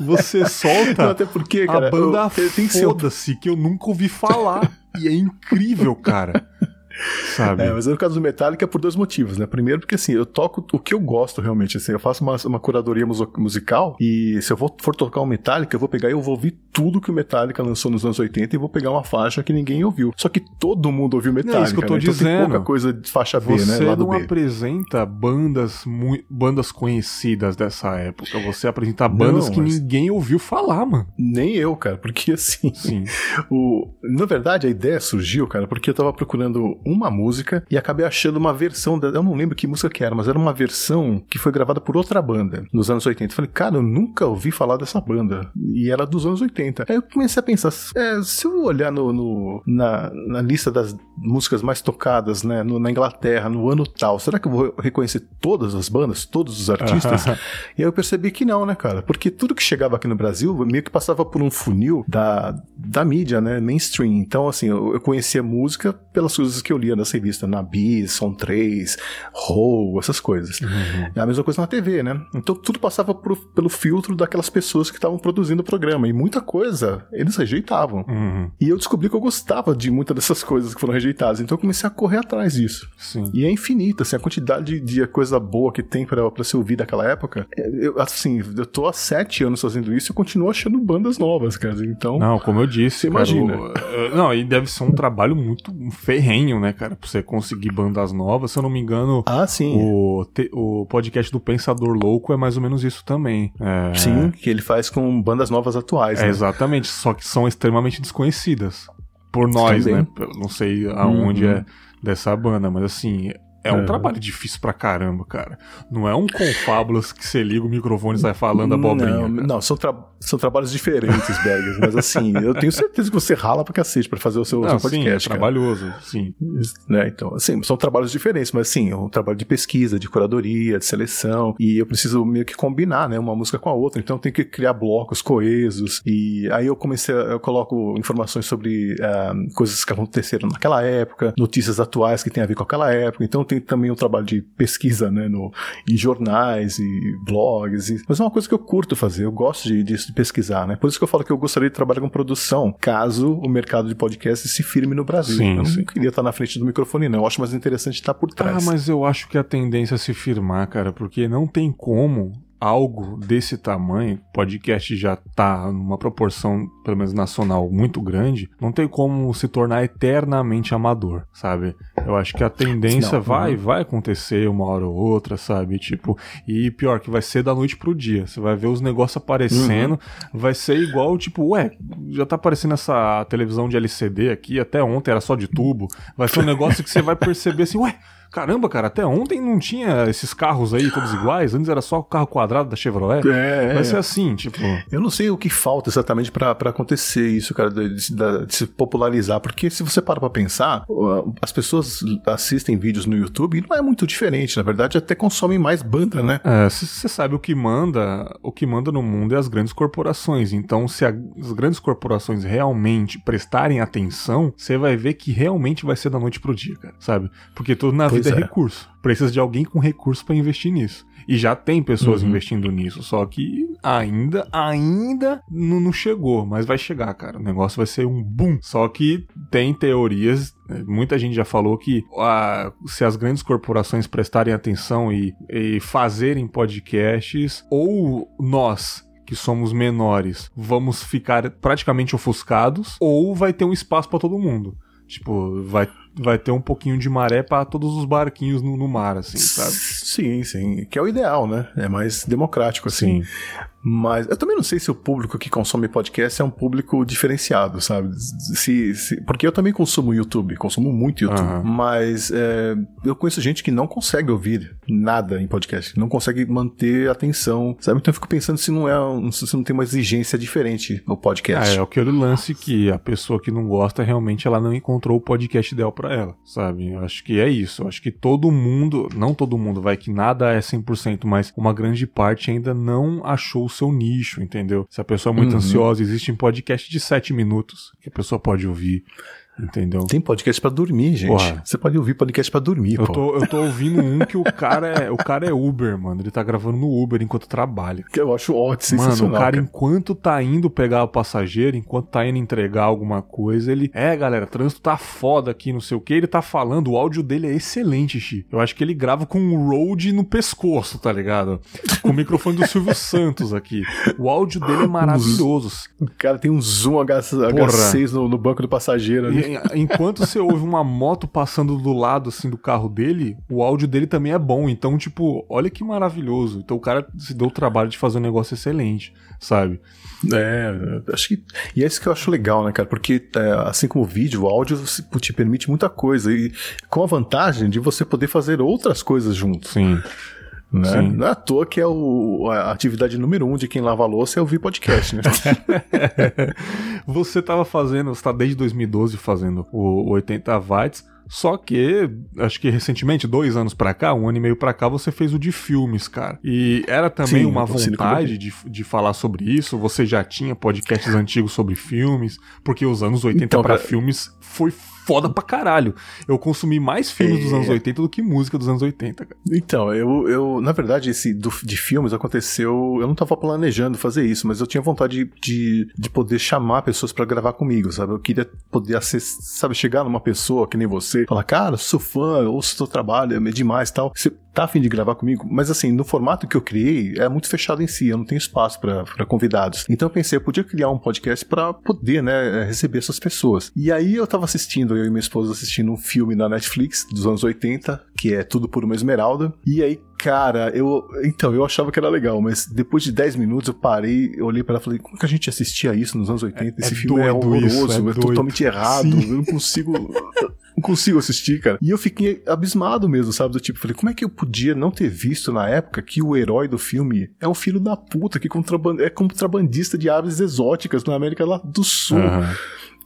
Você solta não, até porque, cara, a banda foda-se, que eu nunca ouvi falar. E é incrível, cara. Sabe? É, mas no caso do Metallica é por dois motivos, né? Primeiro, porque assim, eu toco o que eu gosto realmente, assim, eu faço uma, uma curadoria musical e se eu for, for tocar o um Metallica, eu vou pegar e eu vou ouvir tudo que o Metallica lançou nos anos 80 e vou pegar uma faixa que ninguém ouviu. Só que todo mundo ouviu Metallica. É isso que eu tô né? dizendo. Então tem pouca coisa de faixa B, você né? Você não B. apresenta bandas, bandas conhecidas dessa época. Você apresenta bandas não, que mas... ninguém ouviu falar, mano. Nem eu, cara, porque assim. Sim. o... Na verdade, a ideia surgiu, cara, porque eu tava procurando uma música e acabei achando uma versão, da... eu não lembro que música que era, mas era uma versão que foi gravada por outra banda nos anos 80. Eu falei, cara, eu nunca ouvi falar dessa banda. E era dos anos 80. Aí eu comecei a pensar, é, se eu olhar no, no na, na, lista das músicas mais tocadas, né, no, na Inglaterra, no ano tal, será que eu vou reconhecer todas as bandas, todos os artistas? e aí eu percebi que não, né, cara? Porque tudo que chegava aqui no Brasil meio que passava por um funil da, da mídia, né, mainstream. Então, assim, eu, eu conhecia música pelas coisas que eu lia nas revistas, na Bis, Som 3, Roll, essas coisas. Uhum. É a mesma coisa na TV, né? Então tudo passava por, pelo filtro daquelas pessoas que estavam produzindo o programa. E muita coisa eles rejeitavam. Uhum. E eu descobri que eu gostava de muitas dessas coisas que foram rejeitadas. Então eu comecei a correr atrás disso. Sim. E é infinita, assim, a quantidade de coisa boa que tem para ser ouvir daquela época. É, eu, assim, eu tô há sete anos fazendo isso e continuo achando bandas novas, cara. Então. Não, como eu disse, você cara, imagina. O, não, e deve ser um trabalho muito ferrenho, né, cara? Pra você conseguir bandas novas. Se eu não me engano, ah, sim. O, te, o podcast do Pensador Louco é mais ou menos isso também. É... Sim, que ele faz com bandas novas atuais. É, né? Exatamente, só que são extremamente desconhecidas. Por nós, também. né? não sei aonde uhum. é dessa banda, mas assim, é um é. trabalho difícil pra caramba, cara. Não é um confábulas que você liga o microfone e sai falando abobrinha. Não, não são, tra são trabalhos diferentes, Bergs. mas assim, eu tenho certeza que você rala pra cacete pra fazer o seu, não, seu podcast. Sim, é trabalhoso, sim. Né, então, assim, são trabalhos diferentes, mas assim, é um trabalho de pesquisa, de curadoria, de seleção. E eu preciso meio que combinar, né, uma música com a outra. Então eu tenho que criar blocos coesos. E aí eu comecei, a, eu coloco informações sobre uh, coisas que aconteceram naquela época, notícias atuais que tem a ver com aquela época. Então tem também um trabalho de pesquisa, né, no, em jornais e blogs, e, mas é uma coisa que eu curto fazer, eu gosto de, de, de, pesquisar, né, por isso que eu falo que eu gostaria de trabalhar com produção, caso o mercado de podcast se firme no Brasil. Sim, eu sim. não queria estar na frente do microfone, não, eu acho mais interessante estar por trás. Ah, mas eu acho que a tendência é se firmar, cara, porque não tem como algo desse tamanho, podcast já tá numa proporção, pelo menos nacional, muito grande, não tem como se tornar eternamente amador, sabe? Eu acho que a tendência não, vai, não. vai acontecer uma hora ou outra, sabe? Tipo, e pior que vai ser da noite pro dia. Você vai ver os negócios aparecendo, uhum. vai ser igual, tipo, ué, já tá aparecendo essa televisão de LCD aqui, até ontem era só de tubo. Vai ser um negócio que você vai perceber assim, ué, Caramba, cara, até ontem não tinha esses carros aí todos iguais. Antes era só o carro quadrado da Chevrolet. É, Vai ser assim, tipo. Eu não sei o que falta exatamente para acontecer isso, cara, de, de, de, se popularizar. Porque se você para pra pensar, as pessoas assistem vídeos no YouTube e não é muito diferente. Na verdade, até consomem mais banda, né? É, você sabe o que manda. O que manda no mundo é as grandes corporações. Então, se a, as grandes corporações realmente prestarem atenção, você vai ver que realmente vai ser da noite pro dia, cara. Sabe? Porque tudo na pois vida é, é recurso. Precisa de alguém com recurso para investir nisso. E já tem pessoas uhum. investindo nisso, só que ainda, ainda não chegou, mas vai chegar, cara. O negócio vai ser um boom. Só que tem teorias, né, muita gente já falou que ah, se as grandes corporações prestarem atenção e, e fazerem podcasts, ou nós que somos menores, vamos ficar praticamente ofuscados, ou vai ter um espaço para todo mundo. Tipo, vai vai ter um pouquinho de maré para todos os barquinhos no, no, mar, assim, sabe? Sim, sim. Que é o ideal, né? É mais democrático, assim. Sim. Mas eu também não sei se o público que consome podcast é um público diferenciado, sabe? Se, se porque eu também consumo YouTube, consumo muito YouTube. Uhum. Mas é, eu conheço gente que não consegue ouvir nada em podcast, não consegue manter atenção, sabe? Então eu fico pensando se não é se não tem uma exigência diferente no podcast. É, é aquele lance que a pessoa que não gosta realmente ela não encontrou o podcast ideal para ela, sabe? Eu acho que é isso. Eu acho que todo mundo, não todo mundo, vai que nada é 100%, mas uma grande parte ainda não achou seu nicho, entendeu? Se a pessoa é muito uhum. ansiosa, existe um podcast de 7 minutos que a pessoa pode ouvir. Entendeu? Tem podcast para dormir, gente. Porra. Você pode ouvir podcast para dormir, eu tô, eu tô ouvindo um que o cara é, o cara é Uber, mano. Ele tá gravando no Uber enquanto trabalha. Que eu acho ótimo, Mano, o cara, cara, enquanto tá indo pegar o passageiro, enquanto tá indo entregar alguma coisa, ele, é, galera, trânsito tá foda aqui, não sei o que, ele tá falando, o áudio dele é excelente, Xi. Eu acho que ele grava com um Rode no pescoço, tá ligado? Com o microfone do Silvio Santos aqui. O áudio dele é maravilhoso. O cara tem um zoom H, H6 no, no banco do passageiro ali enquanto você ouve uma moto passando do lado assim do carro dele, o áudio dele também é bom. Então, tipo, olha que maravilhoso. Então o cara se deu o trabalho de fazer um negócio excelente, sabe? É, acho que. E é isso que eu acho legal, né, cara? Porque é, assim como o vídeo, o áudio te permite muita coisa. E com a vantagem de você poder fazer outras coisas junto. Sim. Né? Não é à toa que é o, a atividade número um de quem lava louça é ouvir podcast, né? você estava fazendo, você está desde 2012 fazendo o 80 watts. Só que, acho que recentemente, dois anos pra cá, um ano e meio pra cá, você fez o de filmes, cara. E era também Sim, uma vontade de, de falar sobre isso? Você já tinha podcasts antigos sobre filmes? Porque os anos 80 então, pra cara... filmes foi foda pra caralho. Eu consumi mais filmes é. dos anos 80 do que música dos anos 80, cara. Então, eu, eu na verdade, esse do, de filmes aconteceu. Eu não tava planejando fazer isso, mas eu tinha vontade de, de, de poder chamar pessoas para gravar comigo, sabe? Eu queria poder acessar, sabe, chegar numa pessoa que nem você, falar, cara, sou fã, ouço seu trabalho, é demais tal. Você tá afim de gravar comigo? Mas assim, no formato que eu criei, é muito fechado em si, eu não tenho espaço para convidados. Então eu pensei, eu podia criar um podcast para poder, né, receber essas pessoas. E aí eu tava assistindo, eu e minha esposa assistindo um filme na Netflix dos anos 80, que é Tudo por uma Esmeralda. E aí, cara, eu. Então, eu achava que era legal, mas depois de 10 minutos eu parei, eu olhei para ela e falei, como que a gente assistia isso nos anos 80? Esse é filme é horroroso, isso, é, é totalmente errado, Sim. eu não consigo não consigo assistir, cara. E eu fiquei abismado mesmo, sabe? Do tipo, falei, como é que eu podia não ter visto na época que o herói do filme é um filho da puta que contraband... é contrabandista de aves exóticas na América lá do Sul. Uhum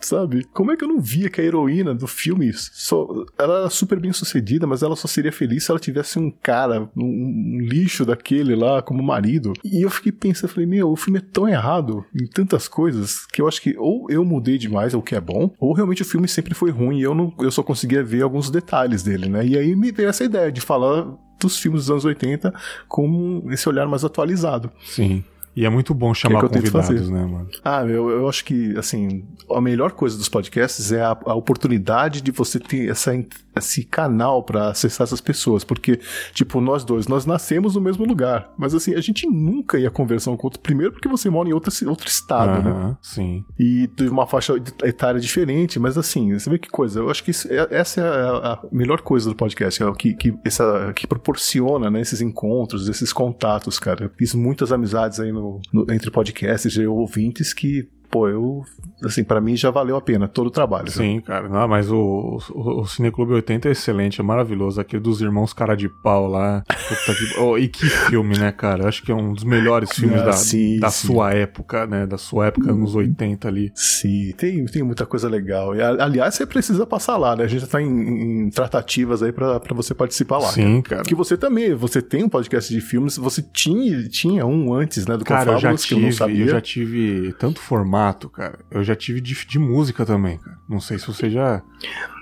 sabe? Como é que eu não via que a heroína do filme só, ela era super bem sucedida, mas ela só seria feliz se ela tivesse um cara, um, um lixo daquele lá como marido. E eu fiquei pensando, falei, meu, o filme é tão errado em tantas coisas que eu acho que ou eu mudei demais, o que é bom, ou realmente o filme sempre foi ruim e eu, não, eu só conseguia ver alguns detalhes dele, né? E aí me veio essa ideia de falar dos filmes dos anos 80 com esse olhar mais atualizado. Sim. E é muito bom chamar que é que convidados, né, mano? Ah, eu, eu acho que, assim, a melhor coisa dos podcasts é a, a oportunidade de você ter essa, esse canal para acessar essas pessoas. Porque, tipo, nós dois, nós nascemos no mesmo lugar. Mas, assim, a gente nunca ia conversar um com o outro. Primeiro porque você mora em outro, outro estado, né? Sim. E de uma faixa etária diferente. Mas, assim, você vê que coisa. Eu acho que isso, é, essa é a, a, melhor coisa do podcast. É o que, que, essa, que proporciona, né, esses encontros, esses contatos, cara. Eu fiz muitas amizades aí no, no entre podcasts e ouvintes que pô, eu, assim, para mim já valeu a pena todo o trabalho. Sim, cara, não, mas o, o, o Cineclube 80 é excelente, é maravilhoso. Aquele dos irmãos cara de pau lá. Que, oh, e que filme, né, cara? Acho que é um dos melhores filmes ah, da, sim, da sim. sua época, né? Da sua época, nos 80 ali. Sim, tem, tem muita coisa legal. E, aliás, você precisa passar lá, né? A gente já tá em, em tratativas aí para você participar lá. Sim, cara. Que você também, você tem um podcast de filmes, você tinha, tinha um antes, né? Do cara, eu já tive, eu, eu já tive tanto formato formato, cara. Eu já tive de, de música também, cara. Não sei se você já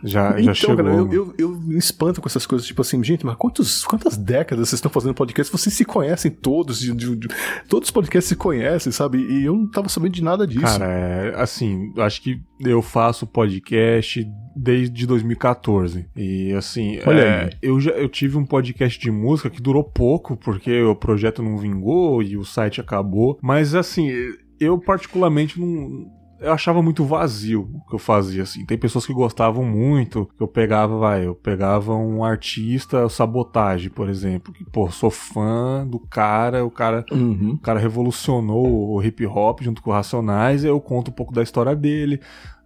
já, então, já chegou. Cara, eu, eu, eu, me espanto com essas coisas, tipo assim, gente, mas quantos, quantas décadas vocês estão fazendo podcast? Vocês se conhecem todos, de, de, de, todos os podcasts se conhecem, sabe? E eu não tava sabendo de nada disso. Cara, é, assim, acho que eu faço podcast desde 2014. E assim, é, eu já eu tive um podcast de música que durou pouco, porque o projeto não vingou e o site acabou. Mas assim, eu particularmente não eu achava muito vazio o que eu fazia, assim. Tem pessoas que gostavam muito, que eu pegava, vai, eu pegava um artista, Sabotagem, por exemplo, que, pô, sou fã do cara, o cara, uhum. o cara revolucionou o hip hop junto com o Racionais, eu conto um pouco da história dele,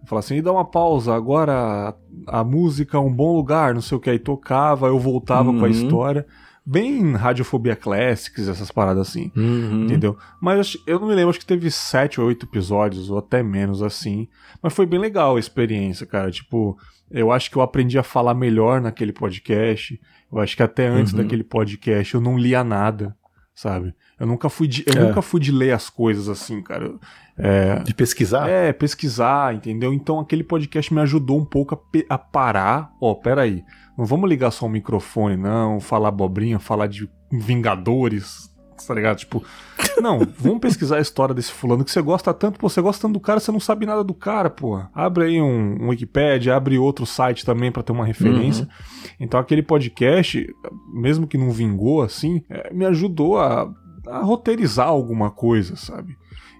Fala assim, e dá uma pausa, agora a, a, música é um bom lugar, não sei o que, aí tocava, eu voltava uhum. com a uhum. história bem Radiofobia Classics, essas paradas assim, uhum. entendeu? Mas eu não me lembro, acho que teve sete ou oito episódios, ou até menos assim. Mas foi bem legal a experiência, cara. Tipo, eu acho que eu aprendi a falar melhor naquele podcast. Eu acho que até antes uhum. daquele podcast eu não lia nada, sabe? Eu nunca fui de, eu é. nunca fui de ler as coisas assim, cara. É, de pesquisar? É, pesquisar, entendeu? Então aquele podcast me ajudou um pouco a, a parar. Ó, oh, peraí. Não vamos ligar só o microfone, não, falar abobrinha, falar de Vingadores, tá ligado? Tipo, não, vamos pesquisar a história desse fulano que você gosta tanto, pô, você gosta tanto do cara, você não sabe nada do cara, pô. Abre aí um, um Wikipedia, abre outro site também para ter uma referência. Uhum. Então aquele podcast, mesmo que não vingou assim, é, me ajudou a, a roteirizar alguma coisa, sabe?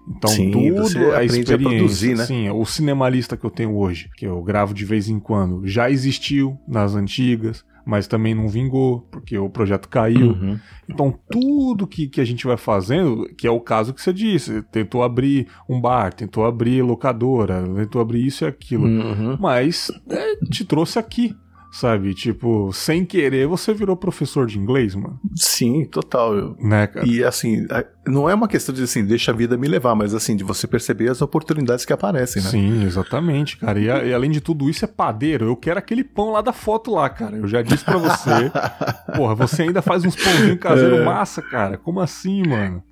Então Sim, tudo a experiência, a produzir, né? Sim, o cinemalista que eu tenho hoje, que eu gravo de vez em quando, já existiu nas antigas, mas também não vingou, porque o projeto caiu. Uhum. Então, tudo que, que a gente vai fazendo, que é o caso que você disse, tentou abrir um bar, tentou abrir locadora, tentou abrir isso e aquilo, uhum. mas é, te trouxe aqui sabe? Tipo, sem querer você virou professor de inglês, mano. Sim, total. Né, cara? E assim, não é uma questão de assim, deixa a vida me levar, mas assim, de você perceber as oportunidades que aparecem, né? Sim, exatamente, cara. E, e além de tudo isso, é padeiro. Eu quero aquele pão lá da foto lá, cara. Eu já disse pra você. porra, você ainda faz uns pãozinhos caseiros é. massa, cara. Como assim, mano?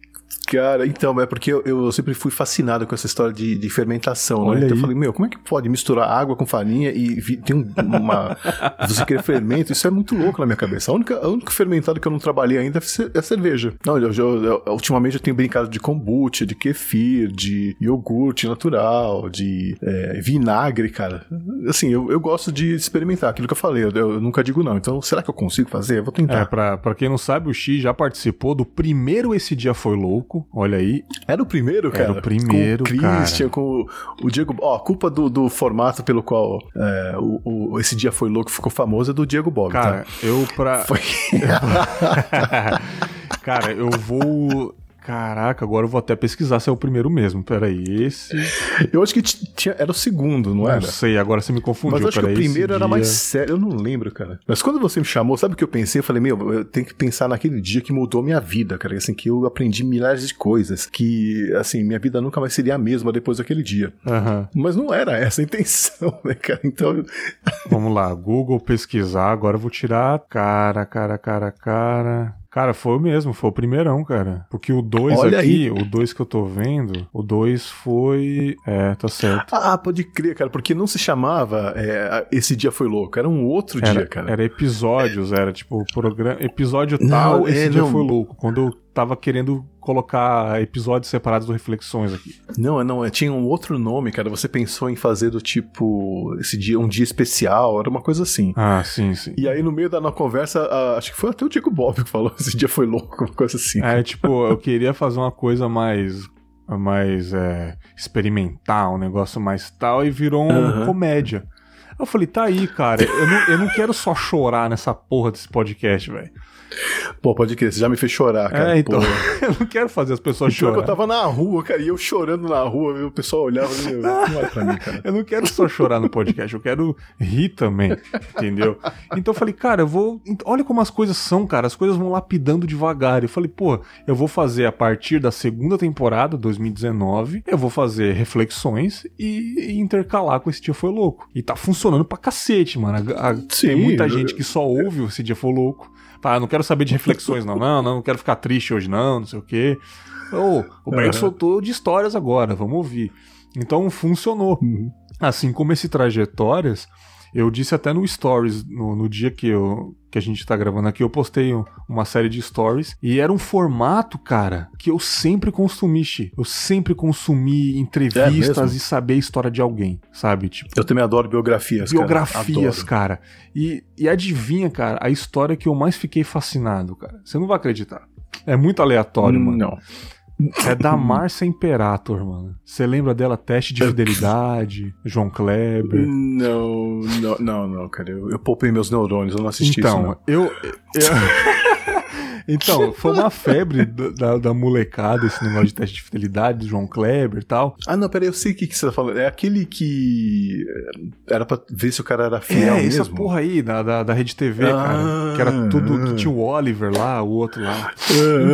Cara, então, é porque eu, eu sempre fui fascinado com essa história de, de fermentação, né? Olha Então eu aí. falei, meu, como é que pode misturar água com farinha e vi- tem um- uma. você querer fermento? Isso é muito louco na minha cabeça. A única, a única fermentado que eu não trabalhei ainda é é a cerveja. Não, eu, eu- eu- ultimamente eu tenho brincado de kombucha, de kefir, de iogurte natural, de é, vinagre, cara. Assim, eu, eu gosto de experimentar aquilo que eu falei. Eu, eu nunca digo não. Então, será que eu consigo fazer? Eu vou tentar. É, pra, pra quem não sabe, o X já participou do primeiro Esse Dia Foi Louco. Olha aí. Era o primeiro, cara. Era o primeiro, com o Christian, com o, o Diego. Ó, a culpa do, do formato pelo qual é, o, o- esse dia foi louco ficou famoso é do Diego Bob, Cara, tá? eu pra. Foi. Cara, eu vou. Caraca, agora eu vou até pesquisar se é o primeiro mesmo. Peraí, esse. eu acho que tinha, era o segundo, não Não era? sei, agora você me confundiu. Mas eu acho que o peraí, primeiro era dia- mais sério, eu não lembro, cara. Mas quando você me chamou, sabe o que eu pensei? Eu falei, meu, eu tenho que pensar naquele dia que mudou minha vida, cara. Assim, que eu aprendi milhares de coisas. Que, assim, minha vida nunca mais seria a mesma depois daquele dia. Aham. Mas não era essa a intenção, né, cara? Então, Vamos lá, Google pesquisar. Agora eu vou tirar. Cara, cara, cara, cara. Cara, foi o mesmo, foi o primeirão, cara. Porque o 2 Olha aqui, o 2 que eu tô vendo, o 2 foi. É, tá certo. Ah, pode crer, cara, porque não se chamava é, Esse Dia Foi Louco, era um outro Era, dia, cara. era episódios, era tipo programa, episódio Não, tal, é, esse dia não. foi louco. Quando eu tava querendo colocar episódios separados do Reflexões aqui. Não, não, é, tinha um outro nome, cara. Você pensou em fazer do tipo esse dia, um dia especial, era uma coisa assim. Ah, sim, sim. E aí, no meio da nossa conversa, acho que foi até o Diego Bob que falou: esse dia foi louco, uma coisa assim. É, tipo, eu queria fazer uma coisa mais mais é, experimental, um negócio mais tal, e virou uma Aham. comédia. Eu falei, tá aí, cara, eu não, eu não quero só chorar nessa porra desse podcast, velho. Pô, pode crer, você já me fez chorar, cara. É, então, eu não quero fazer as pessoas Pior que eu tava na rua, cara, e eu chorando na rua, o pessoal olhava e meu, não é pra mim, cara. Eu não quero só chorar no podcast, eu quero rir também, entendeu? Então eu falei, cara, eu vou. Olha como as coisas são, cara, as coisas vão lapidando devagar. Eu falei, pô, eu vou fazer a partir da segunda temporada, 2019, eu vou fazer reflexões e, e intercalar com esse dia foi louco. E tá funcionando pra cacete, mano. A- a- Sim, tem muita eu- gente que só ouve esse dia foi louco. Tá, não quero saber de reflexões, não, não, não, não quero ficar triste hoje, não, não sei o quê. Ô, o Berg Aham. soltou de histórias agora, vamos ouvir. Então funcionou. Uhum. Assim como esse trajetórias, eu disse até no Stories, no, no dia que, eu, que a gente tá gravando aqui, eu postei um- uma série de Stories. E era um formato, cara, que eu sempre consumi, Xi. Eu sempre consumi entrevistas É e saber a história de alguém, sabe? Tipo, Eu também adoro biografias, cara. biografias, Adoro. cara. E, e adivinha, cara, a história que eu mais fiquei fascinado, cara. Você não vai acreditar. É muito aleatório, mano. Não. É da Márcia Imperator, mano. Você lembra dela? Teste de Fidelidade, João Kleber. Não, não, não, não, cara. Eu, eu poupei meus neurônios, eu não assisti isso. Então, Não. eu. eu- então, foi uma febre da, da- da molecada esse negócio de teste de fidelidade do João Kleber e tal. Ah, não, peraí, eu sei o que, que você tá falando. É aquele que eh, era pra ver se o cara era fiel é, essa mesmo. porra aí, da, da, da Rede TV, Ah. cara. Que era tudo. Que tinha o Oliver lá, o outro lá.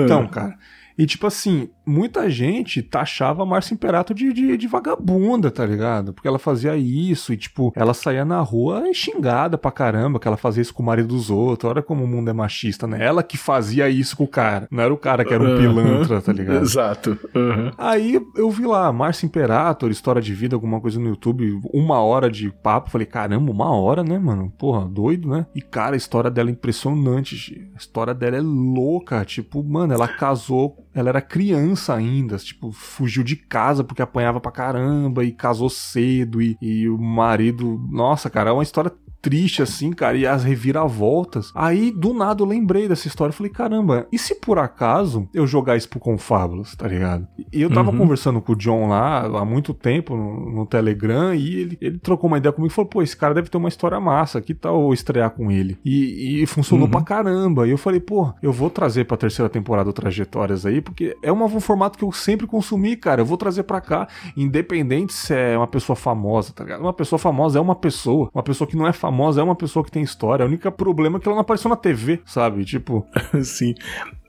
Então, cara. E tipo assim, muita gente taxava a Márcia Imperato de, de, de vagabunda, tá ligado? Porque ela fazia isso e, tipo, ela saía na rua xingada pra caramba, que ela fazia isso com o marido dos outros. Olha como o mundo é machista, né? Ela que fazia isso com o cara. Não era o cara que era um pilantra, tá ligado? Exato. Aham. Aí eu vi lá, Márcia Imperator, história de vida, alguma coisa no YouTube, uma hora de papo. Falei, caramba, uma hora, né, mano? Porra, doido, né? E, cara, a história dela é impressionante. A história dela é louca. Tipo, mano, ela casou, ela era criança ainda, tipo, fugiu de casa porque apanhava pra caramba e casou cedo. E, e o marido. Nossa, cara, é uma história triste assim, cara, e as reviravoltas. Aí, do nada, eu lembrei dessa história. Eu falei, caramba, e se por acaso eu jogar isso pro Confábulos, tá ligado? E eu tava Uhum. conversando com o John lá há muito tempo no, no Telegram e ele, ele trocou uma ideia comigo e falou, pô, esse cara deve ter uma história massa, que tal eu estrear com ele? E, e funcionou Uhum. pra caramba. E eu falei, pô, eu vou trazer pra terceira temporada Trajetórias aí, porque é uma- um formato que eu sempre consumi, cara. Eu vou trazer pra cá, independente se é uma pessoa famosa, tá ligado? Uma pessoa famosa é uma pessoa. Uma pessoa que não é famosa é uma pessoa que tem história. O único problema é que ela não apareceu na TV, sabe? Tipo, Sim.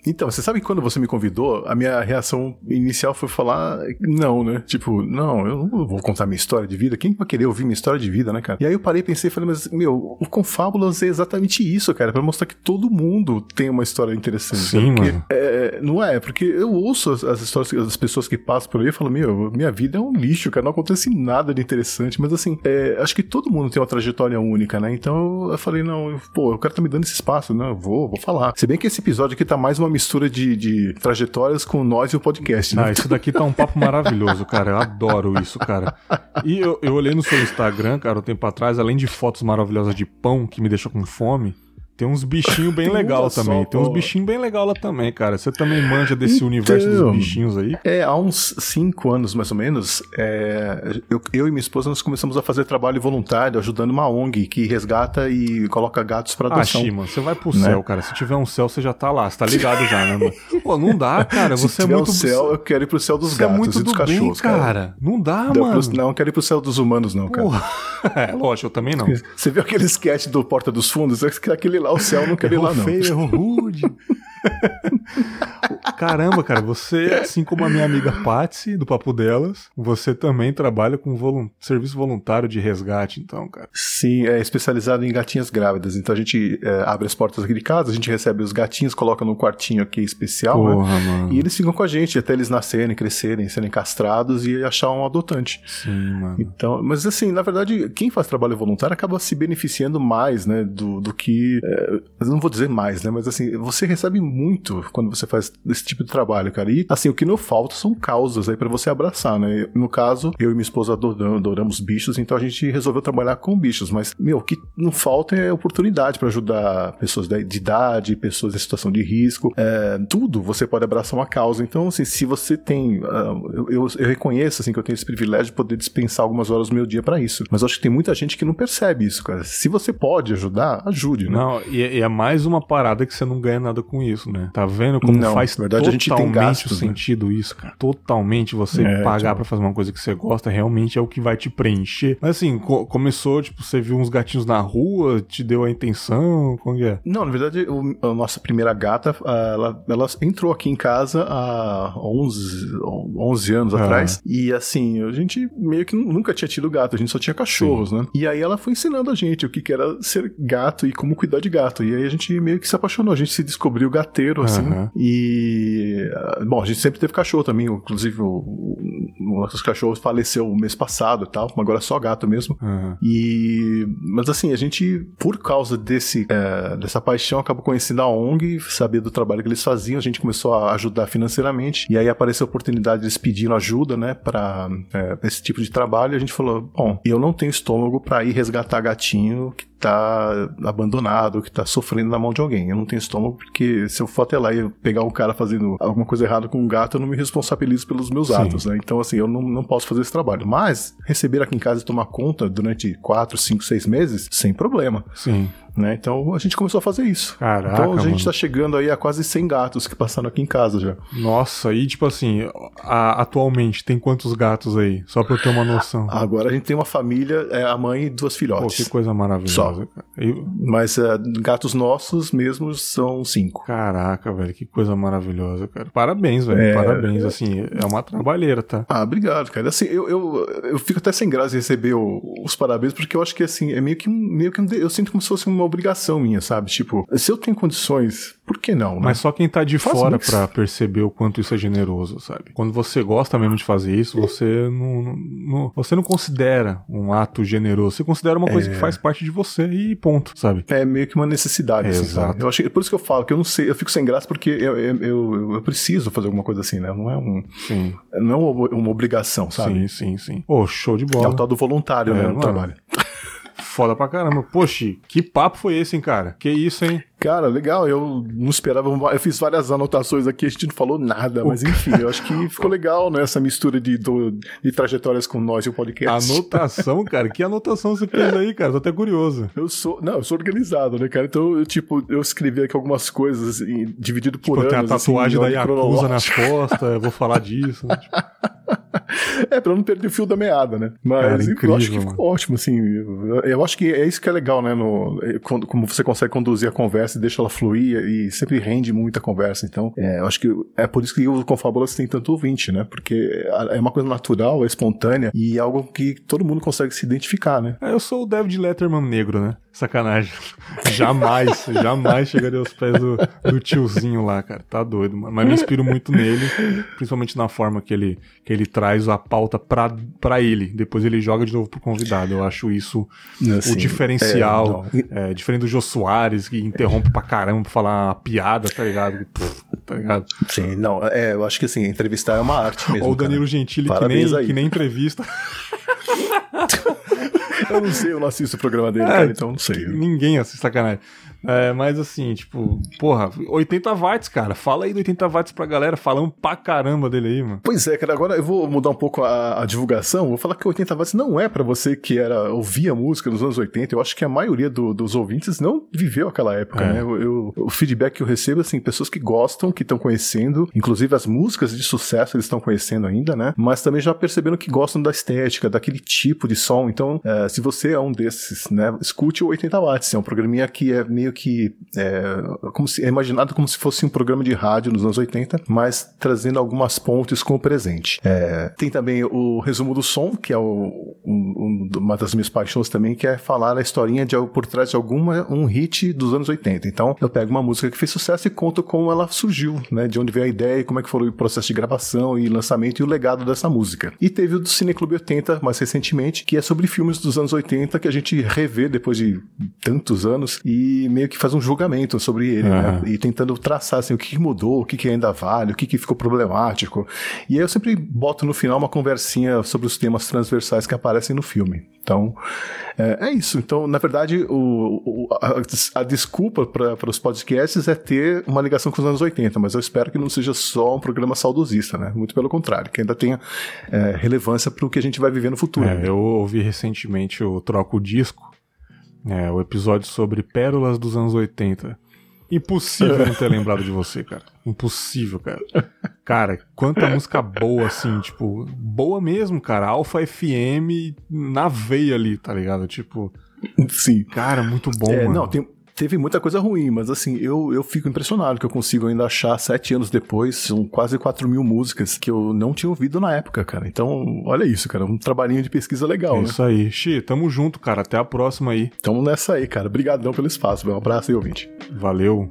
Então, você sabe que quando você me convidou, a minha reação inicial foi falar não, né? Tipo, não, eu não vou contar minha história de vida. Quem vai querer ouvir minha história de vida, né, cara? E aí eu parei e pensei, falei, mas, meu, o Confábulas é exatamente isso, cara, para mostrar que todo mundo tem uma história interessante. Sim, porque, mano. É, não é? Porque eu ouço as, as histórias das pessoas que passam por aí e falo, meu, minha vida é um lixo, cara, não acontece nada de interessante, mas assim, é, acho que todo mundo tem uma trajetória única, né? Então eu falei, não, eu, pô, o cara tá me dando esse espaço, né? Eu vou, vou falar. Se bem que esse episódio aqui tá mais uma mistura de, de trajetórias com nós e o podcast, né? Ah, isso daqui tá um papo maravilhoso, cara. Eu adoro isso, cara. E eu, eu olhei no seu Instagram, cara, um tempo atrás, além de fotos maravilhosas de pão que me deixam com fome, tem uns bichinhos bem legal Só, também. Tem uns bichinhos bem legal lá também, cara. Você também manja desse universo Então. dos bichinhos aí? É, há uns cinco anos, mais ou menos, é, eu, eu e minha esposa nós começamos a fazer trabalho voluntário, ajudando uma ONG que resgata e coloca gatos para Ah, adoção. Shima, você vai pro Né? céu, cara. Se tiver um céu, você já tá lá. Você tá ligado já, né, mano? Pô, não dá, cara. Se Você é tiver muito... um céu, eu quero ir pro céu dos Você é gatos muito e dos do bem, cachorros, cara. cara. Não dá, Não, mano. pro- não, eu quero ir pro céu dos humanos, não, cara. Porra. É, lógico, eu também não. Você viu aquele sketch do Porta dos Fundos? Aquele lá, o céu, não quero ir lá, não. feio, errou rude. Caramba, cara, você, assim como a minha amiga Patsy, do Papo Delas, você também trabalha com volun- serviço voluntário de resgate, então, cara. Sim, é especializado em gatinhas grávidas. Então a gente é, abre as portas aqui de casa, a gente recebe os gatinhos, coloca num quartinho aqui especial, né? Porra, mano. E eles ficam com a gente até eles nascerem, crescerem, serem castrados e achar um adotante. Sim, mano. Então, mas assim, na verdade, quem faz trabalho voluntário acaba se beneficiando mais, né, do, do que. é, não vou dizer mais, né, mas assim, você recebe muito quando você faz esse tipo de trabalho, cara. E assim, o que não falta são causas aí pra você abraçar, né? No caso, eu e minha esposa adoram- adoramos bichos, então a gente resolveu trabalhar com bichos. Mas, meu, o que não falta é oportunidade pra ajudar pessoas de de idade, pessoas em situação de risco. É, tudo você pode abraçar uma causa. Então, assim, se você tem. ah, eu, eu, reconheço assim, que eu tenho esse privilégio de poder dispensar algumas horas do meu dia pra isso. Mas acho que tem muita gente que não percebe isso, cara. Se você pode ajudar, ajude, né? Não, e, e é mais uma parada que você não ganha nada com isso, né? Tá vendo como Não, faz verdade, totalmente gastos, o né? sentido isso, cara? Totalmente você É, pagar tipo- pra fazer uma coisa que você gosta, realmente é o que vai te preencher. Mas assim, co- começou, tipo, você viu uns gatinhos na rua, te deu a intenção, como é? Não, na verdade, o- a nossa primeira gata, ela, ela entrou aqui em casa há 11, 11 anos Ah. atrás. E assim, a gente meio que nunca tinha tido gato, a gente só tinha cachorros, né? E aí ela foi ensinando a gente o que, que era ser gato e como cuidar de gato. E aí a gente meio que se apaixonou, a gente se descobriu gateiro, assim. Aham. E. ah, Bom, a gente sempre teve cachorro também, inclusive o, o, o nosso cachorro faleceu o mês passado e tal, agora é só gato mesmo. Aham. E mas assim, a gente, por causa desse é, dessa paixão, acabou conhecendo a ONG, sabia do trabalho que eles faziam, a gente começou a ajudar financeiramente, e aí apareceu a oportunidade, eles pedindo ajuda, né, pra é, esse tipo de trabalho, e a gente falou, bom, eu não tenho estômago pra ir resgatar gatinho que tá abandonado, que tá sofrendo na mão de alguém. Eu não tenho estômago porque se eu for até lá e pegar um cara fazendo alguma coisa errada com um gato, eu não me responsabilizo pelos meus Sim. atos, né? Então, assim, eu não, não posso fazer esse trabalho. Mas, receber aqui em casa e tomar conta durante 4, 5, 6 meses, sem problema, Sim. Né? Então, a gente começou a fazer isso. Caraca, então, a gente mano. tá chegando aí a quase 100 gatos que passaram aqui em casa já. Nossa, e tipo assim, a- atualmente tem quantos gatos aí? Só pra eu ter uma noção. Agora a gente tem uma família, é a mãe e duas Pô, filhotes. que coisa maravilhosa, cara. E- Mas é, gatos nossos mesmos são cinco. Caraca, velho, que coisa maravilhosa, cara. Parabéns, velho. É. Parabéns, assim, é uma trabalheira, tá? Ah, obrigado, cara. Assim, eu, eu, eu fico até sem graça em receber o- os parabéns, porque eu acho que, assim, é meio que, um- meio que um eu sinto como se fosse uma obrigação minha, sabe? Tipo, se eu tenho condições, por que não, né? Mas só quem tá de Faz fora mix. pra perceber o quanto isso é generoso, sabe? Quando você gosta mesmo de fazer isso, você não, não- não- você não considera um ato generoso, você considera uma coisa que faz parte de você e ponto, sabe? É meio que uma necessidade, assim, Exato. Eu acho, que- por isso que eu falo que eu não sei, eu fico sem graça porque eu, eu, eu, eu preciso fazer alguma coisa assim, né? Não é, um, Sim, não é uma, uma obrigação, sabe? sim, sim, sim. Pô, show de É bola. o tal do voluntário, É, né, no trabalho. Foda pra caramba. Poxa, que papo foi esse, hein, cara? Que isso, hein? Cara, legal, eu não esperava, eu fiz várias anotações aqui, a gente não falou nada, mas enfim, eu acho que ficou legal, né, essa mistura de, do- de trajetórias com nós e o podcast. Anotação, cara. Que anotação você fez aí, cara? Tô até curioso. Eu sou, não, eu sou organizado, né, cara? Então, eu, tipo, eu escrevi aqui algumas coisas em- dividido por Tipo, tem a anos. assim, tatuagem em da Yakuza nas costas, eu vou falar disso. né? Tipo, é, pra não perder o fio da meada, né? Mas Cara, incrível, eu acho que mano. ficou ótimo, assim. Eu acho que é isso que é legal, né? No, é, quando, como você consegue conduzir a conversa e deixa ela fluir e sempre rende muita conversa. Então, é, eu acho que é por isso que o Confábulas tem tanto ouvinte, né? Porque é uma coisa natural, é espontânea e é algo que todo mundo consegue se identificar, né? É, Eu sou o David Letterman negro, né? Sacanagem. Jamais, jamais chegaria aos pés do, do tiozinho lá, cara. Tá doido, mano. Mas me inspiro muito nele, principalmente na forma que ele, que ele traz a pauta pra, pra ele. Depois ele joga de novo pro convidado. Eu acho isso Assim, o diferencial. é. É, diferente do Jô Soares, que interrompe pra caramba pra falar uma piada, tá ligado? Pff, tá ligado? Sim, não, é, eu acho que assim, entrevistar é uma arte mesmo. Ou o Danilo cara. Gentili, que nem, aí. que nem entrevista. Eu não sei, eu não assisto o programa dele, É, cara, então não sei. Ninguém assiste sacanagem. É, mas assim, tipo, porra, 80 watts, cara. Fala aí do 80 watts pra galera. Falamos pra caramba dele aí, mano. Pois é, cara, agora eu vou mudar um pouco a, a divulgação. Vou falar que 80 watts não é pra você que era ouvia música nos anos 80. Eu acho que a maioria do- dos ouvintes não viveu aquela época, É. né? Eu, eu- o feedback que eu recebo, assim, pessoas que gostam, que estão conhecendo, inclusive as músicas de sucesso eles estão conhecendo ainda, né? Mas também já perceberam que gostam da estética, daquele tipo de som. Então, é, se você é um desses, né, escute o 80 watts. É um programinha que é meio que é, como se, é imaginado como se fosse um programa de rádio nos anos 80, mas trazendo algumas pontes com o presente. É, tem também o resumo do som, que é o- um- um- uma das minhas paixões também, que é falar a historinha de, por trás de alguma um hit dos anos 80. Então, eu pego uma música que fez sucesso e conto como ela surgiu, né? De onde veio a ideia, como é que foi o processo de gravação e lançamento e o legado dessa música. E teve o do Cineclube 80, mais recentemente, que é sobre filmes dos anos 80 que a gente revê depois de tantos anos e meio que faz um julgamento sobre ele, né? Aham. E tentando traçar assim, o que mudou, o que, ainda vale, o que, que ficou problemático. E aí eu sempre boto no final uma conversinha sobre os temas transversais que aparecem no filme. Então, é, é isso. Então, na verdade, o, o- a, a desculpa para os podcasts é ter uma ligação com os anos 80, mas eu espero que não seja só um programa saudosista, né? Muito pelo contrário, que ainda tenha é, relevância para o que a gente vai viver no futuro. É, eu ouvi recentemente o Troco Disco, é, o episódio sobre pérolas dos anos 80. Impossível não ter lembrado de você, cara. Impossível, cara. Cara, quanta música boa, assim, tipo, boa mesmo, cara. Alpha FM na veia ali, tá ligado? Tipo, Sim. cara, muito bom, É, mano. não, tem- teve muita coisa ruim, mas assim, eu, eu fico impressionado que eu consigo ainda achar sete anos depois, são quase 4 mil músicas que eu não tinha ouvido na época, cara. Então, olha isso, cara, um trabalhinho de pesquisa legal, É né? isso aí. Xi, tamo junto, cara. Até a próxima aí. Então, nessa aí, cara. Obrigadão pelo espaço, meu. Um abraço aí, ouvinte. Valeu.